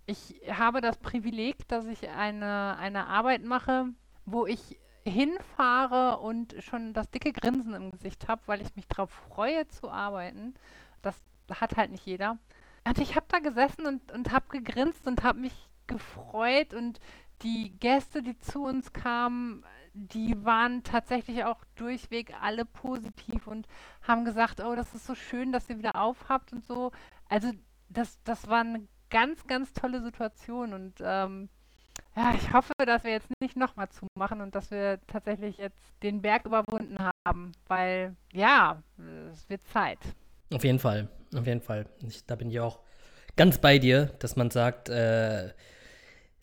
ich habe das Privileg, dass ich eine, eine Arbeit mache, wo ich hinfahre und schon das dicke Grinsen im Gesicht habe, weil ich mich darauf freue zu arbeiten. Das hat halt nicht jeder. Und ich habe da gesessen und, und habe gegrinst und habe mich gefreut und die Gäste, die zu uns kamen, die waren tatsächlich auch durchweg alle positiv und haben gesagt, oh, das ist so schön, dass ihr wieder aufhabt und so. Also das, das war eine ganz, ganz tolle Situation und ähm, ja, ich hoffe, dass wir jetzt nicht nochmal zumachen und dass wir tatsächlich jetzt den Berg überwunden haben, weil ja, es wird Zeit. Auf jeden Fall, auf jeden Fall. Ich, da bin ich auch ganz bei dir, dass man sagt, äh,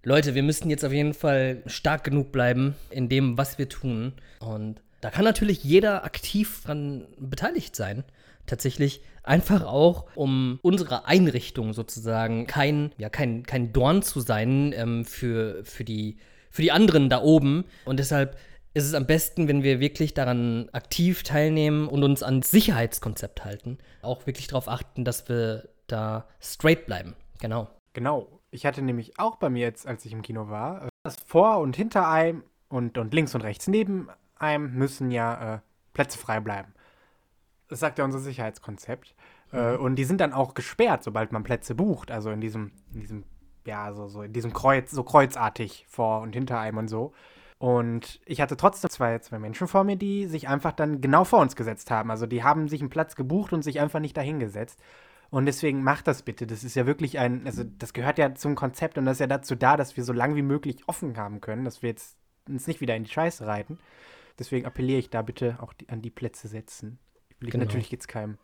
Leute, wir müssen jetzt auf jeden Fall stark genug bleiben in dem, was wir tun. Und da kann natürlich jeder aktiv dran beteiligt sein. Tatsächlich einfach auch, um unsere Einrichtung sozusagen kein, ja, kein, kein Dorn zu sein ähm, für, für, die, für die anderen da oben. Und deshalb ist es am besten, wenn wir wirklich daran aktiv teilnehmen und uns ans Sicherheitskonzept halten. Auch wirklich darauf achten, dass wir da straight bleiben. Genau. Genau. Ich hatte nämlich auch bei mir jetzt, als ich im Kino war, äh, das vor und hinter einem und, und links und rechts neben einem müssen ja äh, Plätze frei bleiben. Das sagt ja unser Sicherheitskonzept. Äh, mhm. Äh, und die sind dann auch gesperrt, sobald man Plätze bucht. Also in diesem, in diesem, ja, so, so in diesem Kreuz, so kreuzartig vor und hinter einem und so. Und ich hatte trotzdem zwei, zwei Menschen vor mir, die sich einfach dann genau vor uns gesetzt haben. Also die haben sich einen Platz gebucht und sich einfach nicht dahingesetzt. Und deswegen macht das bitte. Das ist ja wirklich ein, also das gehört ja zum Konzept und das ist ja dazu da, dass wir so lange wie möglich offen haben können, dass wir jetzt uns nicht wieder in die Scheiße reiten. Deswegen appelliere ich da bitte auch die, an die Plätze setzen. Genau. natürlich jetzt keinem,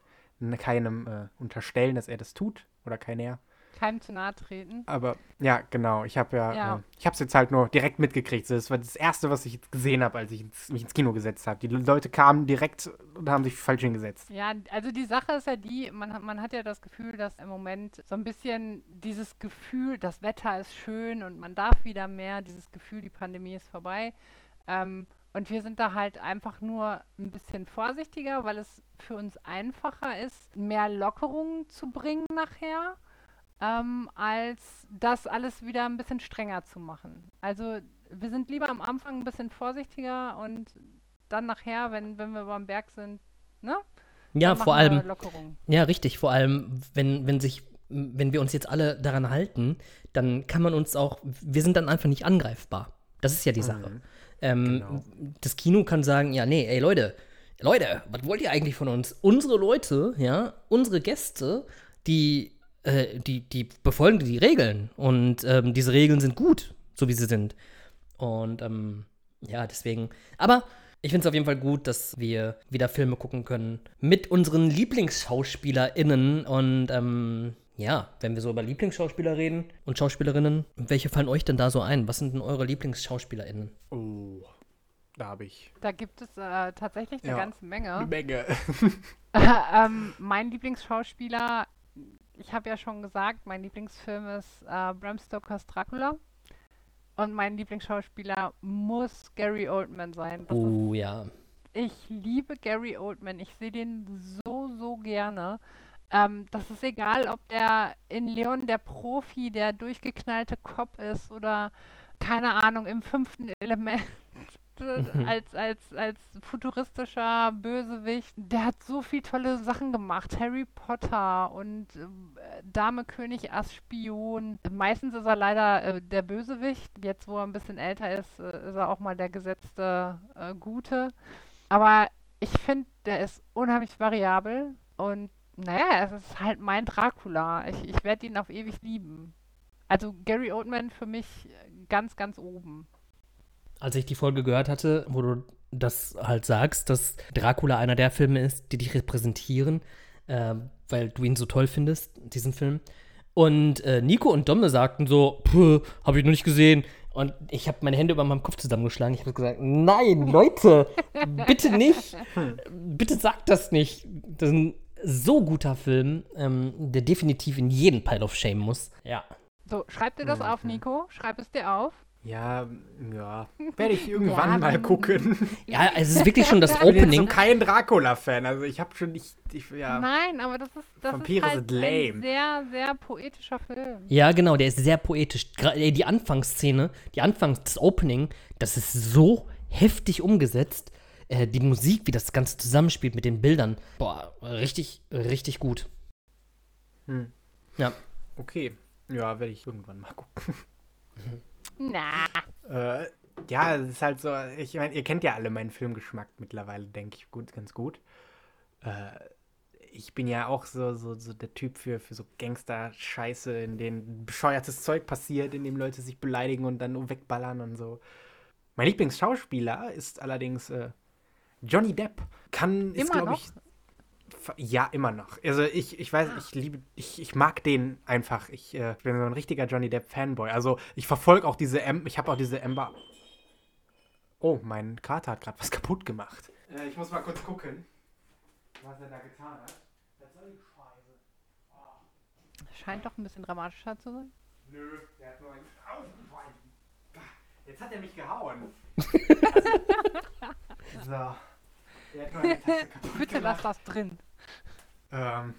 keinem äh, unterstellen, dass er das tut oder keiner keinem zu nahe treten. Aber ja, genau. Ich habe ja, ja. Äh, ich habe es jetzt halt nur direkt mitgekriegt. Das war das Erste, was ich gesehen habe, als ich ins, mich ins Kino gesetzt habe. Die Leute kamen direkt und haben sich falsch hingesetzt. Ja, also die Sache ist ja die, man, man hat ja das Gefühl, dass im Moment so ein bisschen dieses Gefühl, das Wetter ist schön und man darf wieder mehr, dieses Gefühl, die Pandemie ist vorbei. Ähm, und wir sind da halt einfach nur ein bisschen vorsichtiger, weil es für uns einfacher ist, mehr Lockerungen zu bringen nachher ähm, als das alles wieder ein bisschen strenger zu machen. Also wir sind lieber am Anfang ein bisschen vorsichtiger und dann nachher, wenn, wenn wir beim Berg sind, ne? Ja, vor allem. Ja, richtig. Vor allem, wenn, wenn sich, wenn wir uns jetzt alle daran halten, dann kann man uns auch, wir sind dann einfach nicht angreifbar. Das ist ja die Sache. Ähm, genau. Das Kino kann sagen, ja, nee, ey Leute, Leute, was wollt ihr eigentlich von uns? Unsere Leute, ja, unsere Gäste, die äh, die, die befolgen die Regeln und ähm, diese Regeln sind gut, so wie sie sind. Und ähm, ja, deswegen. Aber ich finde es auf jeden Fall gut, dass wir wieder Filme gucken können mit unseren LieblingsschauspielerInnen. Und ähm, ja, wenn wir so über Lieblingsschauspieler reden und Schauspielerinnen, welche fallen euch denn da so ein? Was sind denn eure LieblingsschauspielerInnen? Oh, da habe ich. Da gibt es äh, tatsächlich eine ja, ganze Menge. Eine Menge. ähm, mein Lieblingsschauspieler ich habe ja schon gesagt, mein Lieblingsfilm ist äh, Bram Stokers Dracula. Und mein Lieblingsschauspieler muss Gary Oldman sein. Das oh ist, ja. Ich liebe Gary Oldman. Ich sehe den so, so gerne. Ähm, das ist egal, ob der in Leon der Profi, der durchgeknallte Cop ist oder keine Ahnung, im fünften Element Mhm. als, als, als futuristischer Bösewicht. Der hat so viele tolle Sachen gemacht. Harry Potter und äh, Dame König Ass Spion. Meistens ist er leider äh, der Bösewicht. Jetzt, wo er ein bisschen älter ist, äh, ist er auch mal der gesetzte äh, Gute. Aber ich finde, der ist unheimlich variabel und naja, es ist halt mein Dracula. Ich, ich werde ihn auf ewig lieben. Also Gary Oldman für mich ganz, ganz oben als ich die Folge gehört hatte, wo du das halt sagst, dass Dracula einer der Filme ist, die dich repräsentieren, äh, weil du ihn so toll findest, diesen Film. Und äh, Nico und Domme sagten so, habe ich noch nicht gesehen. Und ich habe meine Hände über meinem Kopf zusammengeschlagen. Ich habe gesagt, nein, Leute, bitte nicht. Bitte sagt das nicht. Das ist ein so guter Film, ähm, der definitiv in jeden Pile of Shame muss. Ja. So, schreib dir das auf, Nico. Schreib es dir auf. Ja, ja. Werde ich irgendwann Ja, mal gucken. Ja, es ist wirklich schon das Ich bin jetzt so Opening. kein Dracula-Fan. Also ich habe schon nicht. Ich, ja. Nein, aber das ist, das Vampire ist halt sind lame. ein sehr, sehr poetischer Film. Ja, genau, der ist sehr poetisch. Die Anfangsszene, die Anfangs, das Opening, das ist so heftig umgesetzt. Äh, die Musik, wie das Ganze zusammenspielt mit den Bildern. Boah, richtig, richtig gut. Hm. Ja. Okay. Ja, werde ich irgendwann mal gucken. Na, Äh, ja, es ist halt so, ich meine, ihr kennt ja alle meinen Filmgeschmack mittlerweile, denke ich, gut, ganz gut. Äh, ich bin ja auch so, so, so der Typ für, für so Gangster-Scheiße, in denen bescheuertes Zeug passiert, in dem Leute sich beleidigen und dann wegballern und so. Mein Lieblingsschauspieler ist allerdings äh, Johnny Depp. Kann, ist, glaube noch? ich. Ja, immer noch. Also ich, ich weiß, ich liebe, ich, ich mag den einfach. Ich äh, bin so ein richtiger Johnny Depp-Fanboy. Also ich verfolge auch diese M, ich habe auch diese Ember. Oh, mein Kater hat gerade was kaputt gemacht. Äh, ich muss mal kurz gucken, was er da getan hat. Das soll die Scheiße. scheint doch ein bisschen dramatischer zu sein. Nö, der hat nur ein. Au, Schwein. Bah, Jetzt hat er mich gehauen. so. Hat Tasse kaputt Bitte gemacht. lass das drin. Ähm,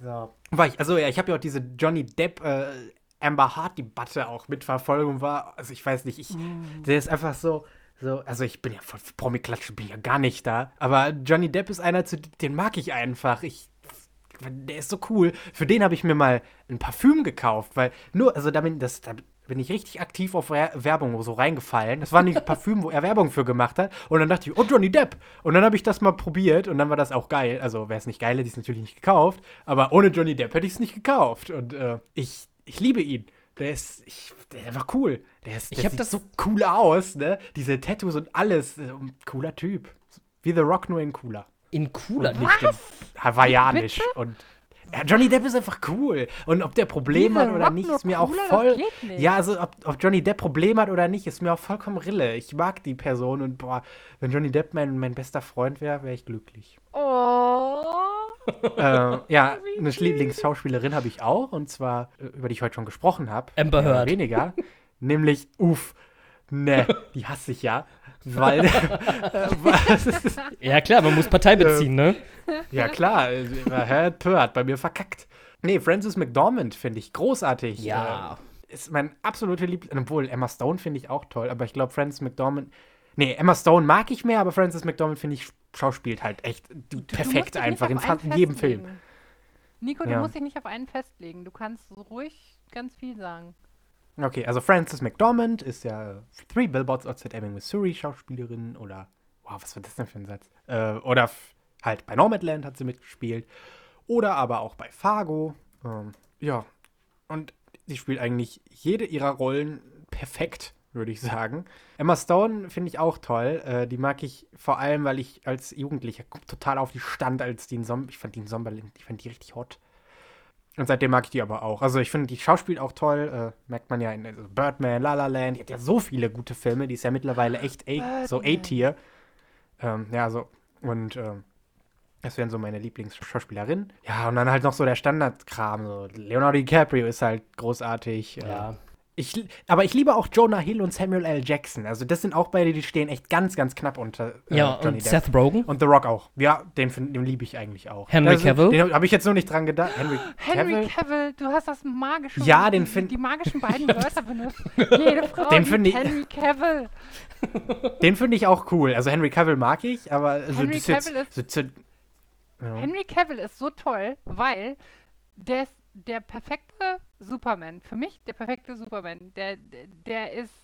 so. War ich, also ja, ich habe ja auch diese Johnny Depp äh, Amber Hart Debatte auch mitverfolgt und war, also ich weiß nicht, ich, der ist einfach so, so, also ich bin ja von Promi-Klatsche, bin ja gar nicht da, aber Johnny Depp ist einer, zu, den mag ich einfach. Ich, der ist so cool. Für den habe ich mir mal ein Parfüm gekauft, weil nur, also da bin, das, da bin ich richtig aktiv auf Wer- Werbung so reingefallen. Das war ein Parfüm, wo er Werbung für gemacht hat. Und dann dachte ich, oh, Johnny Depp. Und dann habe ich das mal probiert und dann war das auch geil. Also wäre es nicht geil, hätte ich es natürlich nicht gekauft. Aber ohne Johnny Depp hätte ich es nicht gekauft. Und äh, ich, ich liebe ihn. Der ist, ich, der ist einfach cool. Der, ist, der Ich hab sieht das- so cool aus, ne? Diese Tattoos und alles. Äh, cooler Typ. Wie The Rock, nur in cooler. In cooler Und nicht in hawaiianisch. Und ja, Johnny Depp ist einfach cool. Und ob der Probleme hat oder nicht, ist mir auch voll. geht nicht. Ja, also ob, ob Johnny Depp Probleme hat oder nicht, ist mir auch vollkommen Rille. Ich mag die Person und boah, wenn Johnny Depp mein, mein bester Freund wäre, wäre ich glücklich. Oh. äh, ja, eine Lieblingsschauspielerin habe ich auch, und zwar, äh, über die ich heute schon gesprochen habe. Amber Heard. Weniger. nämlich, uff, ne, die hasse ich ja. Weil, Ja, klar, man muss Partei beziehen, ne? ja klar, äh, Herr Pö hat bei mir verkackt. Nee, Frances McDormand finde ich großartig. Ja. Äh, ist mein absoluter Lieblings... Obwohl, Emma Stone finde ich auch toll, aber ich glaube, Frances McDormand... Nee, Emma Stone mag ich mehr, aber Frances McDormand finde ich schauspielt halt echt Du perfekt nicht einfach in fast in jedem Film. Nico, du Ja. musst dich nicht auf einen festlegen. Du kannst ruhig ganz viel sagen. Okay, also Frances McDormand ist ja äh, Three Billboards Outside Ebbing, Missouri Schauspielerin oder wow, was war das denn für ein Satz? Äh, oder halt bei Nomadland hat sie mitgespielt oder aber auch bei Fargo. Ähm, ja, und sie spielt eigentlich jede ihrer Rollen perfekt, würde ich sagen. Emma Stone finde ich auch toll. Äh, die mag ich vor allem, weil ich als Jugendlicher total auf die stand, als die in Som ich fand die in Sommerland, ich fand die richtig hot. Und seitdem mag ich die aber auch. Also ich finde, die schauspielt auch toll. Äh, merkt man ja in also Birdman, La La Land. Die hat ja so viele gute Filme. Die ist ja mittlerweile echt A, so. A-Tier. Ähm, ja, so. Und ähm, das wären so meine Lieblingsschauspielerinnen. Ja, und dann halt noch so der Standardkram. So. Leonardo DiCaprio ist halt großartig. Äh, Ja. Ich, aber ich liebe auch Jonah Hill und Samuel L. Jackson. Also das sind auch beide, die stehen echt ganz, ganz knapp unter äh, Ja, Johnny und Depp. Seth Rogen. Und The Rock auch. Ja, den, find- den liebe ich eigentlich auch. Henry Cavill? Den habe ich jetzt nur nicht dran gedacht. Henry, Henry Cavill? Cavill, du hast das magische Ja, den find- die magischen beiden Wörter benutzt. Jede Frau Den liebt find ich- Henry Cavill. Den finde ich auch cool. Also Henry Cavill mag ich, aber also Henry das jetzt, Cavill ist- so, zu, ja. Henry Cavill ist so toll, weil der ist der perfekte Superman. Für mich der perfekte Superman. Der, der, der ist,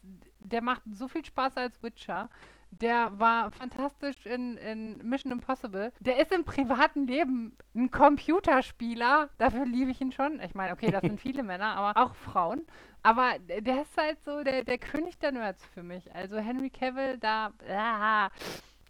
der macht so viel Spaß als Witcher. Der war fantastisch in, in Mission Impossible. Der ist im privaten Leben ein Computerspieler. Dafür liebe ich ihn schon. Ich meine, okay, das sind viele Männer, aber auch Frauen. Aber der- ist halt so der, der König der Nerds für mich. Also Henry Cavill, da. Ah,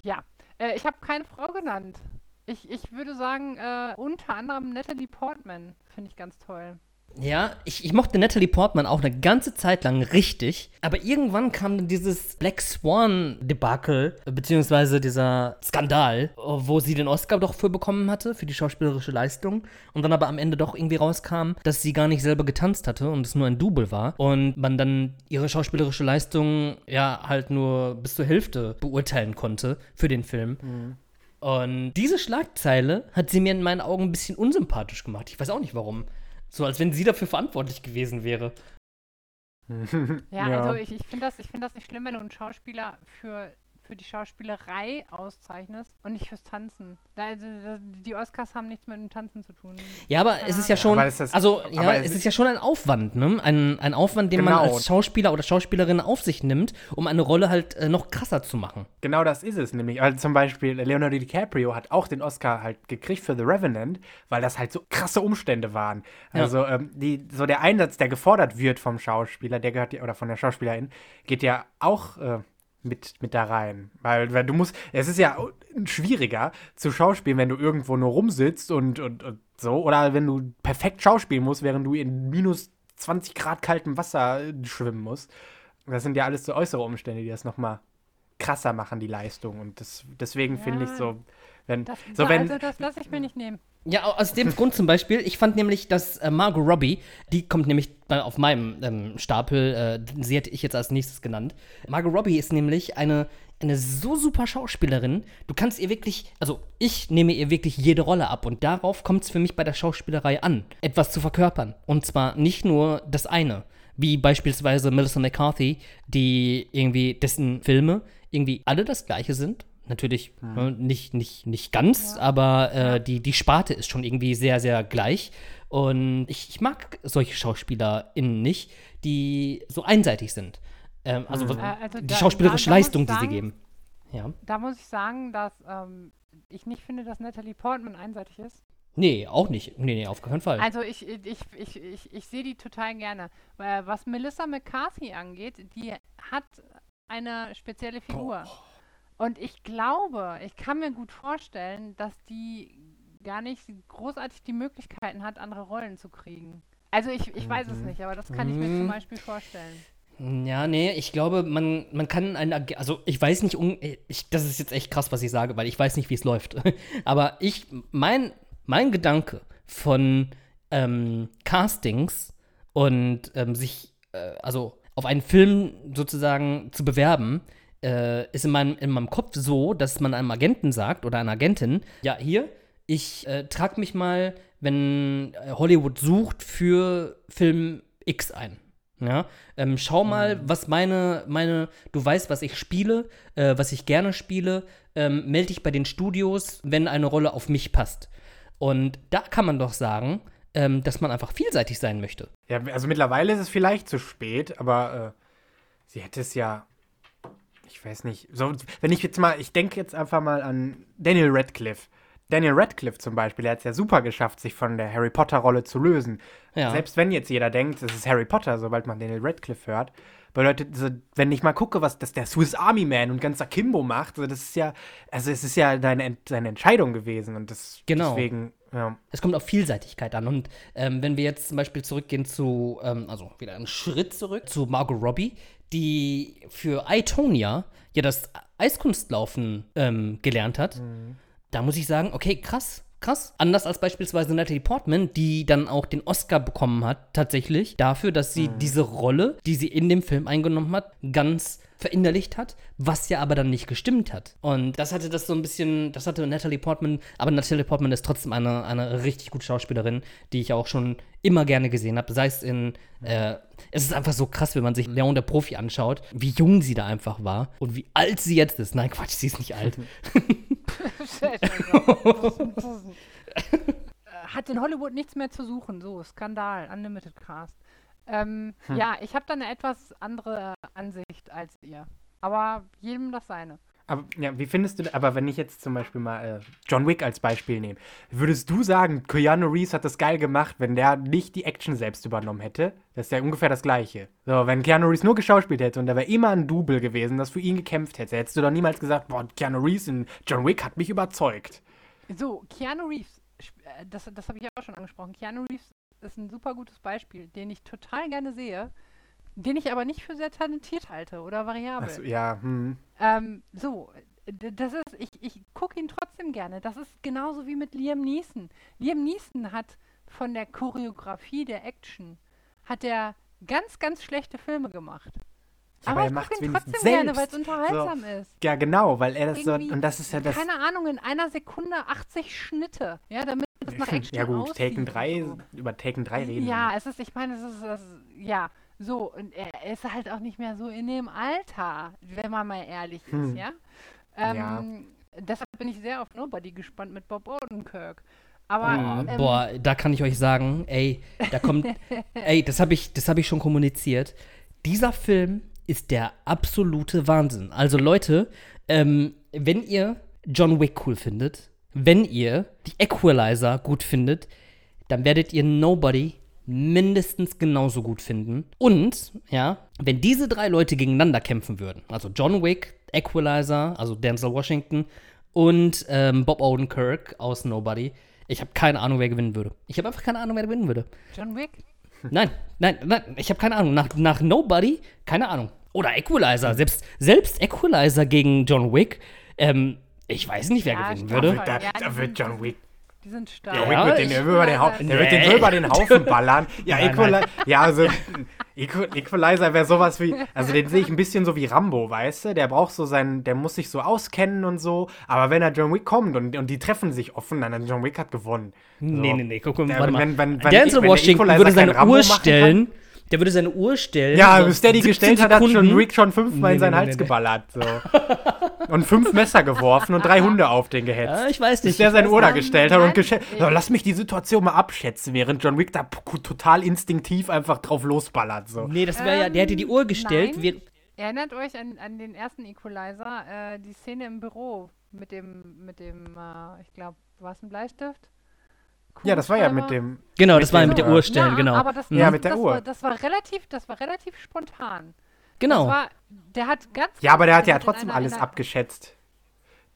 ja. Äh, ich habe keine Frau genannt. Ich, ich würde sagen, äh, unter anderem Natalie Portman finde ich ganz toll. Ja, ich, ich mochte Natalie Portman auch eine ganze Zeit lang richtig, aber irgendwann kam dann dieses Black Swan-Debakel, beziehungsweise dieser Skandal, wo sie den Oscar doch für bekommen hatte, für die schauspielerische Leistung, und dann aber am Ende doch irgendwie rauskam, dass sie gar nicht selber getanzt hatte und es nur ein Double war und man dann ihre schauspielerische Leistung ja halt nur bis zur Hälfte beurteilen konnte für den Film. Mhm. Und diese Schlagzeile hat sie mir in meinen Augen ein bisschen unsympathisch gemacht. Ich weiß auch nicht warum. So als wenn sie dafür verantwortlich gewesen wäre. ja, ja, also ich, ich finde das, find das nicht schlimm, wenn du einen Schauspieler für für die Schauspielerei auszeichnest und nicht fürs Tanzen. Also, die Oscars haben nichts mit dem Tanzen zu tun. Ja, aber ja. es ist ja schon, ja, das, also ja, es, es ist ja schon ein Aufwand, ne? Ein, ein Aufwand, den genau. man als Schauspieler oder Schauspielerin auf sich nimmt, um eine Rolle halt äh, noch krasser zu machen. Genau das ist es nämlich. Also zum Beispiel Leonardo DiCaprio hat auch den Oscar halt gekriegt für The Revenant, weil das halt so krasse Umstände waren. Also ähm, die, so der Einsatz, der gefordert wird vom Schauspieler, der gehört ja, oder von der Schauspielerin, geht ja auch äh, mit, mit da rein. Weil, weil du musst, es ist ja schwieriger zu schauspielen, wenn du irgendwo nur rumsitzt und, und, und so. Oder wenn du perfekt schauspielen musst, während du in minus 20 Grad kaltem Wasser schwimmen musst. Das sind ja alles so äußere Umstände, die das nochmal krasser machen, die Leistung. Und das, deswegen ja, finde ich so, wenn. Das, so, wenn, also das lasse ich mir nicht nehmen. Ja, aus dem Grund zum Beispiel, ich fand nämlich, dass äh, Margot Robbie, die kommt nämlich auf meinem ähm, Stapel, äh, sie hätte ich jetzt als nächstes genannt. Margot Robbie ist nämlich eine, eine so super Schauspielerin. Du kannst ihr wirklich, also ich nehme ihr wirklich jede Rolle ab und darauf kommt es für mich bei der Schauspielerei an, etwas zu verkörpern. Und zwar nicht nur das eine, wie beispielsweise Melissa McCarthy, die irgendwie, dessen Filme irgendwie alle das gleiche sind Natürlich. Ne, nicht, nicht, nicht ganz, ja. aber äh, die, die Sparte ist schon irgendwie sehr, sehr gleich. Und ich, ich mag solche SchauspielerInnen nicht, die so einseitig sind. Ähm, also, mhm. also, die da, schauspielerische da, Leistung, sagen, die sie geben. Ja. Da muss ich sagen, dass ähm, ich nicht finde, dass Natalie Portman einseitig ist. Nee, auch nicht. Nee, nee, auf keinen Fall. Also ich, ich, ich, ich, ich sehe die total gerne. Was Melissa McCarthy angeht, die hat eine spezielle Figur. Oh. Und ich glaube, ich kann mir gut vorstellen, dass die gar nicht großartig die Möglichkeiten hat, andere Rollen zu kriegen. Also ich, ich weiß es mhm. nicht, aber das kann ich mir zum mhm. Beispiel vorstellen. Ja, nee, ich glaube, man, man kann ein, also ich weiß nicht, ich, das ist jetzt echt krass, was ich sage, weil ich weiß nicht, wie es läuft. aber ich, mein, mein Gedanke von ähm, Castings und ähm, sich, äh, also auf einen Film sozusagen zu bewerben, äh, ist in meinem, in meinem Kopf so, dass man einem Agenten sagt oder einer Agentin, ja, hier, ich äh, trage mich mal, wenn äh, Hollywood sucht, für Film X ein. Ja, ähm, schau mal, mhm. was meine, meine, du weißt, was ich spiele, äh, was ich gerne spiele, ähm, melde dich bei den Studios, wenn eine Rolle auf mich passt. Und da kann man doch sagen, ähm, dass man einfach vielseitig sein möchte. Ja, also mittlerweile ist es vielleicht zu spät, aber äh, sie hätte es ja ich weiß nicht, so, wenn ich jetzt mal, ich denke jetzt einfach mal an Daniel Radcliffe. Daniel Radcliffe zum Beispiel, der hat es ja super geschafft, sich von der Harry Potter-Rolle zu lösen. Ja. Selbst wenn jetzt jeder denkt, es ist Harry Potter, sobald man Daniel Radcliffe hört. Bedeutet, so, wenn ich mal gucke, was das der Swiss Army Man und ganzer Kimbo macht, so, das ist ja, also es ist ja deine, seine Entscheidung gewesen und das genau. deswegen. Ja. Es kommt auf Vielseitigkeit an. Und ähm, wenn wir jetzt zum Beispiel zurückgehen zu, ähm, also wieder einen Schritt zurück zu Margot Robbie, die für Itonia ja das Eiskunstlaufen ähm, gelernt hat, mhm. da muss ich sagen, okay, krass, krass. Anders als beispielsweise Natalie Portman, die dann auch den Oscar bekommen hat, tatsächlich, dafür, dass sie mhm. diese Rolle, die sie in dem Film eingenommen hat, ganz verinnerlicht hat, was ja aber dann nicht gestimmt hat. Und das hatte das so ein bisschen, das hatte Natalie Portman, aber Natalie Portman ist trotzdem eine, eine richtig gute Schauspielerin, die ich auch schon immer gerne gesehen habe. Sei es in, äh, es ist einfach so krass, wenn man sich Leon der Profi anschaut, wie jung sie da einfach war und wie alt sie jetzt ist. Nein, Quatsch, sie ist nicht alt. Hat in Hollywood nichts mehr zu suchen. So, Skandal, Unlimited Cast. Ähm, hm. Ja, ich habe da eine etwas andere Ansicht als ihr. Aber jedem das seine. Aber ja, wie findest du, aber wenn ich jetzt zum Beispiel mal äh, John Wick als Beispiel nehme, würdest du sagen, Keanu Reeves hat das geil gemacht, wenn der nicht die Action selbst übernommen hätte? Das ist ja ungefähr das Gleiche. So, wenn Keanu Reeves nur geschauspielt hätte und da wäre immer ein Double gewesen, das für ihn gekämpft hätte, hättest du doch niemals gesagt, boah, Keanu Reeves in John Wick hat mich überzeugt. So, Keanu Reeves, äh, das, das habe ich ja auch schon angesprochen, Keanu Reeves ist ein super gutes Beispiel, den ich total gerne sehe, den ich aber nicht für sehr talentiert halte oder variabel. Achso, ja, hm. Ähm, so, das ist, ich, ich gucke ihn trotzdem gerne. Das ist genauso wie mit Liam Neeson. Liam Neeson hat von der Choreografie der Action, hat er ganz, ganz schlechte Filme gemacht. Ja, aber aber er gucke ihn wenigstens trotzdem gerne, weil es selbst. unterhaltsam ist. Ja, genau, weil er das so, Irgendwie, und das ist ja das. Keine Ahnung, in einer Sekunde 80 Schnitte. Ja, damit es nach Action Ja gut, aussieht Taken und 3, so. über Taken 3 reden. Ja, es ist, ich meine, es ist, das, ist- ja, so, und er ist halt auch nicht mehr so in dem Alter, wenn man mal ehrlich ist, Hm. ja. Ähm, Ja. Deshalb bin ich sehr auf Nobody gespannt mit Bob Odenkirk. Aber, Oh, ähm, boah, da kann ich euch sagen, ey, da kommt, ey, das habe ich, das habe ich schon kommuniziert. Dieser Film ist der absolute Wahnsinn. Also Leute, ähm, wenn ihr John Wick cool findet, wenn ihr die Equalizer gut findet, dann werdet ihr Nobody mindestens genauso gut finden. Und, ja, wenn diese drei Leute gegeneinander kämpfen würden, also John Wick, Equalizer, also Denzel Washington und ähm, Bob Odenkirk aus Nobody, ich habe keine Ahnung, wer gewinnen würde. Ich habe einfach keine Ahnung, wer gewinnen würde. John Wick? Nein, nein, nein, ich habe keine Ahnung. Nach, nach Nobody, keine Ahnung. Oder Equalizer, selbst, selbst Equalizer gegen John Wick, ähm, ich weiß nicht, wer Ja, gewinnen würde. Da, da, wird John Wick. Die sind stark. Ja, wird den ich- über den, Hau Nee. der wird den so über den Haufen ballern. Ja, Nein, Equali ja also Equ Equalizer wäre sowas wie, also den sehe ich ein bisschen so wie Rambo, weißt du? Der braucht so seinen, der muss sich so auskennen und so. Aber wenn er John Wick kommt und, und die treffen sich offen, dann hat John Wick hat gewonnen. Nee, nee, nee, guck mal, Ja, warte mal. wenn- wenn- wenn- Denzel wenn der Washington Equalizer würde seine Rambo Uhr machen kann- stellen. Der würde seine Uhr stellen. Ja, bis der die 17 gestellt hat, hat John Sekunden. Wick schon fünfmal in Nee, seinen nee, Hals nee, nee. geballert. So. Und fünf Messer geworfen und drei Hunde auf den gehetzt. Ja, ich weiß bis nicht. der seine Uhr da Ähm, gestellt hat und geschätzt. So, lass mich die Situation mal abschätzen, während John Wick da total instinktiv einfach drauf losballert. So. Nee, das wäre ja, der hätte die Ähm, Uhr gestellt. nein. Wir, Erinnert euch an, an den ersten Equalizer, äh, die Szene im Büro mit dem, mit dem, äh, ich glaube, war es ein Bleistift? Ja, das war ja mit Kugelschreiber? dem. genau, Mit das war ja mit der Uhr stellen, ja, genau. Aber das, Ja, das, mit der das Uhr. War, das war relativ, das war relativ spontan. genau. Das war, der hat ganz. Ja, aber der hat ja trotzdem einer- alles einer- abgeschätzt.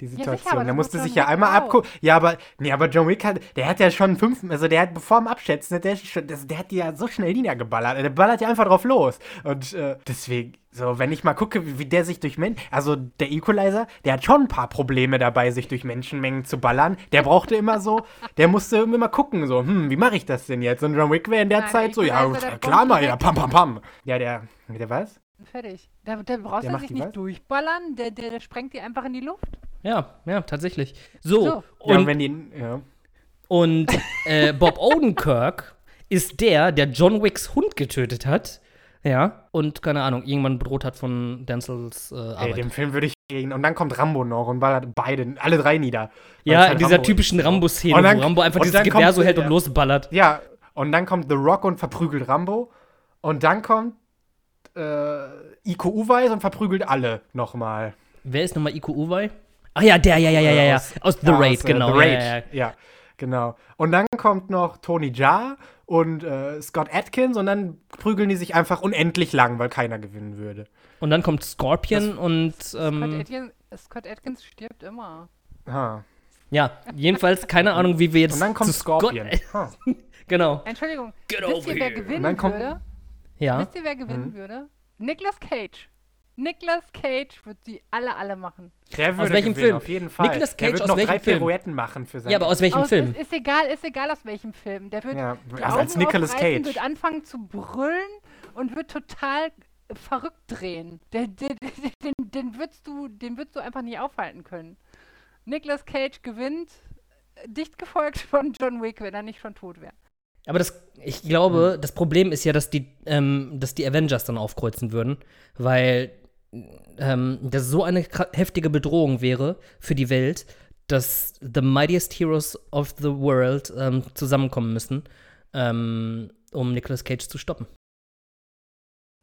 Die sicher, Situation. aber der das musste sich John ja Wick einmal abgucken. Ja, aber, nee, aber John Wick hat, der hat ja schon fünf, also der hat, bevor dem Abschätzen, hat der, schon, der hat die ja so schnell niedergeballert. Der ballert ja einfach drauf los. Und äh, deswegen, so, wenn ich mal gucke, wie, der sich durch Menschen, also der Equalizer, der hat schon ein paar Probleme dabei, sich durch Menschenmengen zu ballern. Der brauchte immer so, der musste immer gucken, so, hm, wie mache ich das denn jetzt? Und John Wick wäre in der Nein, Zeit so, ja, der klar mal, ja, pam, pam, pam. Ja, der, der was? Fertig. Da, da brauchst Der du sich nicht was? durchballern, der, der, der sprengt die einfach in die Luft. Ja, ja, tatsächlich. So, So. Ja, und, und wenn die, ja. und äh, Bob Odenkirk ist der, der John Wicks Hund getötet hat. Ja, und keine Ahnung, irgendwann bedroht hat von Denzels äh, Ey, Arbeit. dem Film würde ich gegen. Und dann kommt Rambo noch und ballert beide, alle drei nieder. Ja, halt in dieser Rambo typischen. Rambo-Szene, Und dann- wo Rambo einfach dieses Gewehr kommt- so hält ja. und losballert. Ja, und dann kommt The Rock und verprügelt Rambo. Und dann kommt äh, Iko Uweis und verprügelt alle nochmal. Wer ist nochmal Iko Uwei? Ach ja, der, ja, ja, ja, ja, ja. Aus- Aus The Ja, Raid, aus, äh, genau. The Raid. Ja, ja, ja. ja, genau. Und dann kommt noch Tony Jaa und äh, Scott Atkins und dann prügeln die sich einfach unendlich lang, weil keiner gewinnen würde. Und dann kommt Scorpion und Scott, ähm, Atkins, Scott Atkins stirbt immer. Ha. ja, jedenfalls keine Ahnung, wie wir jetzt Und dann kommt zu Scott- Scorpion. Ha. genau. Entschuldigung, Get wisst ihr, wer gewinnen Und dann kommt- würde? Ja. Wisst ihr, wer gewinnen würde? Nicolas Cage. Nicolas Cage wird sie alle, alle machen. Der würde welchem gewinnen, Film? auf jeden Fall. Nicolas der Cage wird aus noch drei Film? Pirouetten machen für sein Ja, aber aus welchem Aus, Film? Ist, ist egal, ist egal aus welchem Film. Der wird Ja, also als Nicolas Cage. wird anfangen zu brüllen und wird total verrückt drehen. Den, den, den, den, würdest du, den würdest du einfach nicht aufhalten können. Nicolas Cage gewinnt, äh, dicht gefolgt von John Wick, wenn er nicht schon tot wäre. Aber das, ich glaube, das Problem ist ja, dass die, ähm, dass die Avengers dann aufkreuzen würden, weil ähm, das so eine heftige Bedrohung wäre für die Welt, dass the mightiest heroes of the world ähm, zusammenkommen müssen, ähm, um Nicolas Cage zu stoppen.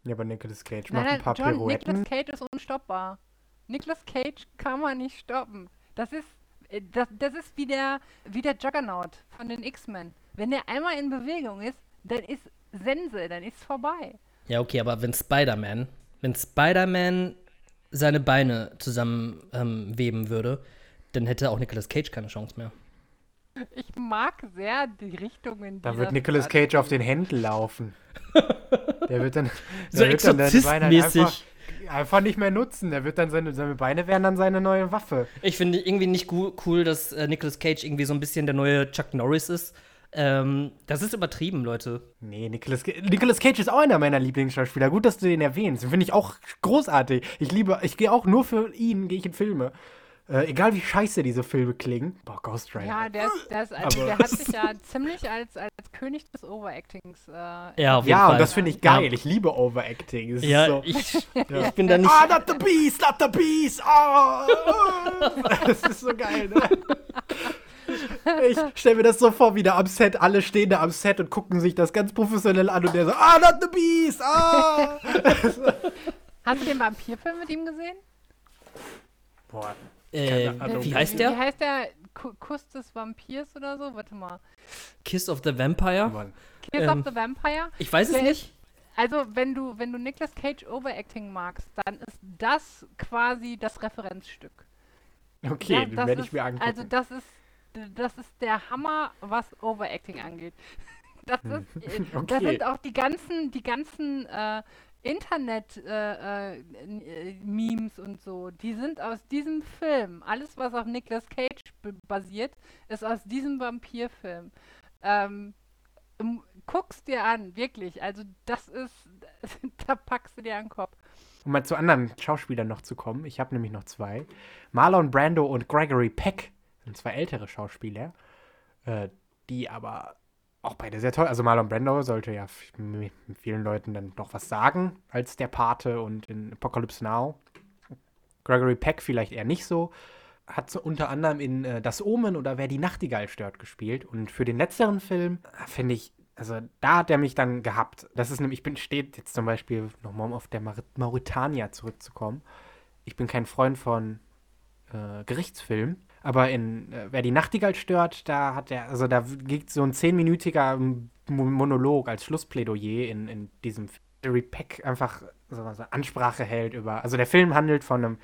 Ja, aber Nicolas Cage Nein, macht ein nein, paar John, Pirouetten. Nicolas Cage ist unstoppbar. Nicolas Cage kann man nicht stoppen. Das ist, äh, das, das ist wie der, wie der Juggernaut von den X-Men. Wenn der einmal in Bewegung ist, dann ist Sense, dann ist vorbei. Ja, okay, aber wenn Spider-Man, wenn Spider-Man seine Beine zusammen ähm, würde, dann hätte auch Nicolas Cage keine Chance mehr. Ich mag sehr die Richtung, in die Da wird Nicolas Cage auf den Händen laufen. Der wird dann. So der wird dann seine Beine. Einfach, einfach nicht mehr nutzen. Der wird dann seine, seine Beine werden dann seine neue Waffe. Ich finde irgendwie nicht cool, dass äh, Nicolas Cage irgendwie so ein bisschen der neue Chuck Norris ist. Ähm, das ist übertrieben, Leute. Nee, Nicolas, Nicolas Cage ist auch einer meiner Lieblingsschauspieler. Gut, dass du den erwähnst. Den finde ich auch großartig. Ich liebe, ich gehe auch nur für ihn, gehe ich in Filme. Äh, egal wie scheiße diese Filme klingen. Boah, Ghost Rider. Ja, der, ist, der, ist, also, der hat sich ja ziemlich als, als König des Overactings. Äh, Ja, auf jeden Ja, Fall. und das finde ich geil. Ja. Ich liebe Overacting. Es ist Ja, so, ich, Ja. ich bin da nicht. Ah, not the beast, not the beast. Ah, ah. Das ist so geil, ne? Ich stelle mir das so vor, wie da am Set, alle stehen da am Set und gucken sich das ganz professionell an und der so, ah, not the beast, ah. Hast du den Vampirfilm mit ihm gesehen? Boah, Äh, Keine Ahnung. wie heißt Wie der? heißt der? Ku- Kuss des Vampirs oder so? Warte mal. Kiss of the Vampire? Mann. Kiss Ähm, of the Vampire? Ich weiß es Der nicht. Also, wenn du, wenn du Nicolas Cage Overacting magst, dann ist das quasi das Referenzstück. Okay, Ja, den das werde ich mir angucken. Also, das ist, das ist der Hammer, was Overacting angeht. Das, ist, äh, das Okay. sind auch die ganzen, die ganzen äh, Internet-Memes und so. Die sind aus diesem Film. Alles, was auf Nicolas Cage basiert, ist aus diesem Vampirfilm. Ähm, guck's dir an, wirklich. Also, das ist, da packst du dir an den Kopf. Um mal zu anderen Schauspielern noch zu kommen, ich habe nämlich noch zwei. Marlon Brando und Gregory Peck sind zwei ältere Schauspieler, äh, die aber auch beide sehr toll. Also Marlon Brando sollte ja vielen Leuten dann noch was sagen als der Pate und in Apocalypse Now. Gregory Peck vielleicht eher nicht so. Hat so unter anderem in äh, Das Omen oder Wer die Nachtigall stört gespielt. Und für den letzteren Film äh, finde ich, also da hat er mich dann gehabt. Das ist nämlich, ich bin, steht jetzt zum Beispiel, nochmal um auf der Mar Mauretania zurückzukommen. Ich bin kein Freund von äh, Gerichtsfilmen. Aber in äh, Wer die Nachtigall stört, da hat er, also da gibt so ein zehnminütiger Mo- Monolog als Schlussplädoyer in, in diesem Gary Peck einfach so eine Ansprache hält über. Also der Film handelt von einem,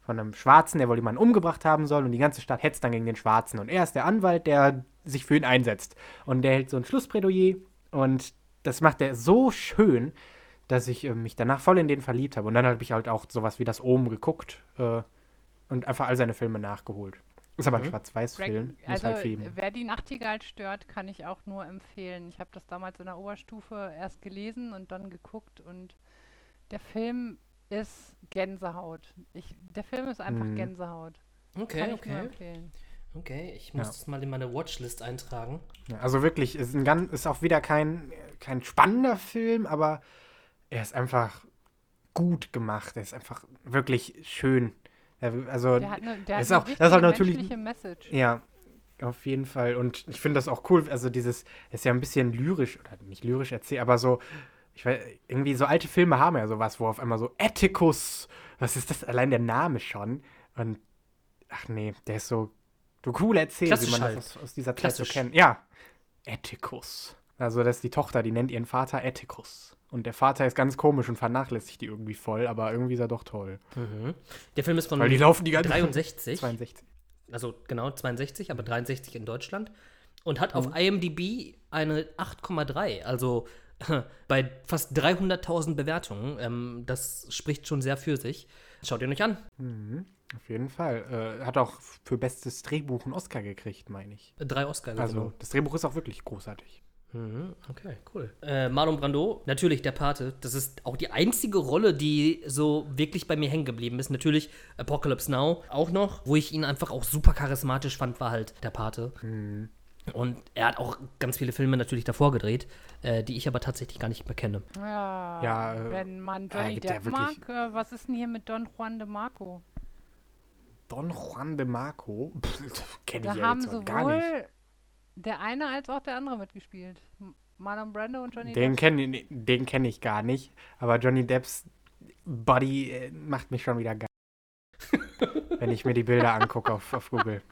von einem Schwarzen, der wohl jemanden umgebracht haben soll und die ganze Stadt hetzt dann gegen den Schwarzen. Und er ist der Anwalt, der sich für ihn einsetzt. Und der hält so ein Schlussplädoyer und das macht er so schön, dass ich äh, mich danach voll in den verliebt habe. Und dann habe ich halt auch sowas wie das Omen geguckt äh, und einfach all seine Filme nachgeholt. Ist aber ein Mhm. Schwarz-Weiß-Film. Also, halt jeden. wer die Nachtigall stört, kann ich auch nur empfehlen. Ich habe das damals in der Oberstufe erst gelesen und dann geguckt und der Film ist Gänsehaut. Ich, der Film ist einfach Mhm. Gänsehaut. Okay, kann ich nur okay. empfehlen. Okay, ich muss Ja. das mal in meine Watchlist eintragen. Ja, also wirklich, ist, ein ganz, ist auch wieder kein, kein spannender Film, aber er ist einfach gut gemacht. Er ist einfach wirklich schön. Also, Der hat eine, der ist hat auch- eine das ist auch wichtige natürlich- menschliche Message. ja, auf jeden Fall. Und ich finde das auch cool. Also, dieses, ist ja ein bisschen lyrisch, oder nicht lyrisch erzählt, aber so, ich weiß, irgendwie so alte Filme haben ja sowas, wo auf einmal so Ethicus, was ist das? Allein der Name schon. Und, ach nee, der ist so, so cool erzählt, wie Klassisch man halt. das aus, aus dieser Zeit so Klassisch. kennt. Ja, Ethicus. Also, das ist die Tochter, die nennt ihren Vater Ethicus. Und der Vater ist ganz komisch und vernachlässigt die irgendwie voll, aber irgendwie ist er doch toll. Mhm. Der Film ist von Weil die laufen die ganze 63. 62. Also genau 62, aber 63 in Deutschland. Und hat auf Mhm. IMDb eine 8,3. Also bei fast 300.000 Bewertungen. Ähm, das spricht schon sehr für sich. Schaut ihn euch an. Mhm, auf jeden Fall. Äh, hat auch für bestes Drehbuch einen Oscar gekriegt, meine ich. Drei Oscar Also, das Drehbuch ist auch wirklich großartig. Mhm, okay, cool. Äh, Marlon Brando, natürlich der Pate. Das ist auch die einzige Rolle, die so wirklich bei mir hängen geblieben ist. Natürlich Apocalypse Now auch noch. Wo ich ihn einfach auch super charismatisch fand, war halt der Pate. Mhm. Und er hat auch ganz viele Filme natürlich davor gedreht, äh, die ich aber tatsächlich gar nicht mehr kenne. Ja, Ja, äh, wenn man äh, Johnny ja Depp mag, äh, was ist denn hier mit Don Juan de Marco? Don Juan de Marco, kenne Da ich ja haben jetzt auch gar nicht. Der eine als auch der andere mitgespielt. Marlon Brando und Johnny Den Depp. kenne den kenn ich gar nicht. Aber Johnny Depps Body äh, macht mich schon wieder geil. wenn ich mir die Bilder angucke auf, auf Google.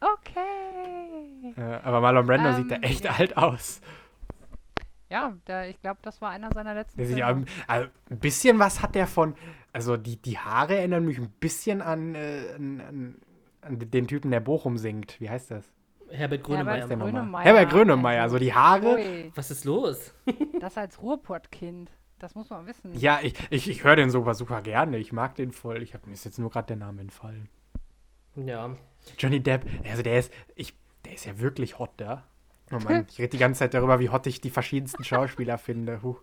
Okay. Äh, aber Marlon Brando sieht da Ähm, echt ja. alt aus. Ja, der, ich glaube, das war einer seiner letzten ja, also ein bisschen was hat der von. Also die, die Haare erinnern mich ein bisschen an, äh, an, an den Typen, der Bochum singt. Wie heißt das? Herbert Grönemeyer. Herbert? Grönemeyer. Herbert Grönemeyer, Also, so die Haare. Ui, Was ist los? das als Ruhrpottkind. Das muss man wissen. Ja, ich, ich, ich höre den super, super gerne. Ich mag den voll. Ich hab, mir ist jetzt nur gerade der Name entfallen. Ja. Johnny Depp, also der ist, ich, der ist ja wirklich hot da. Oh Mann, ich rede die ganze Zeit darüber, wie hot ich die verschiedensten Schauspieler finde. Huh.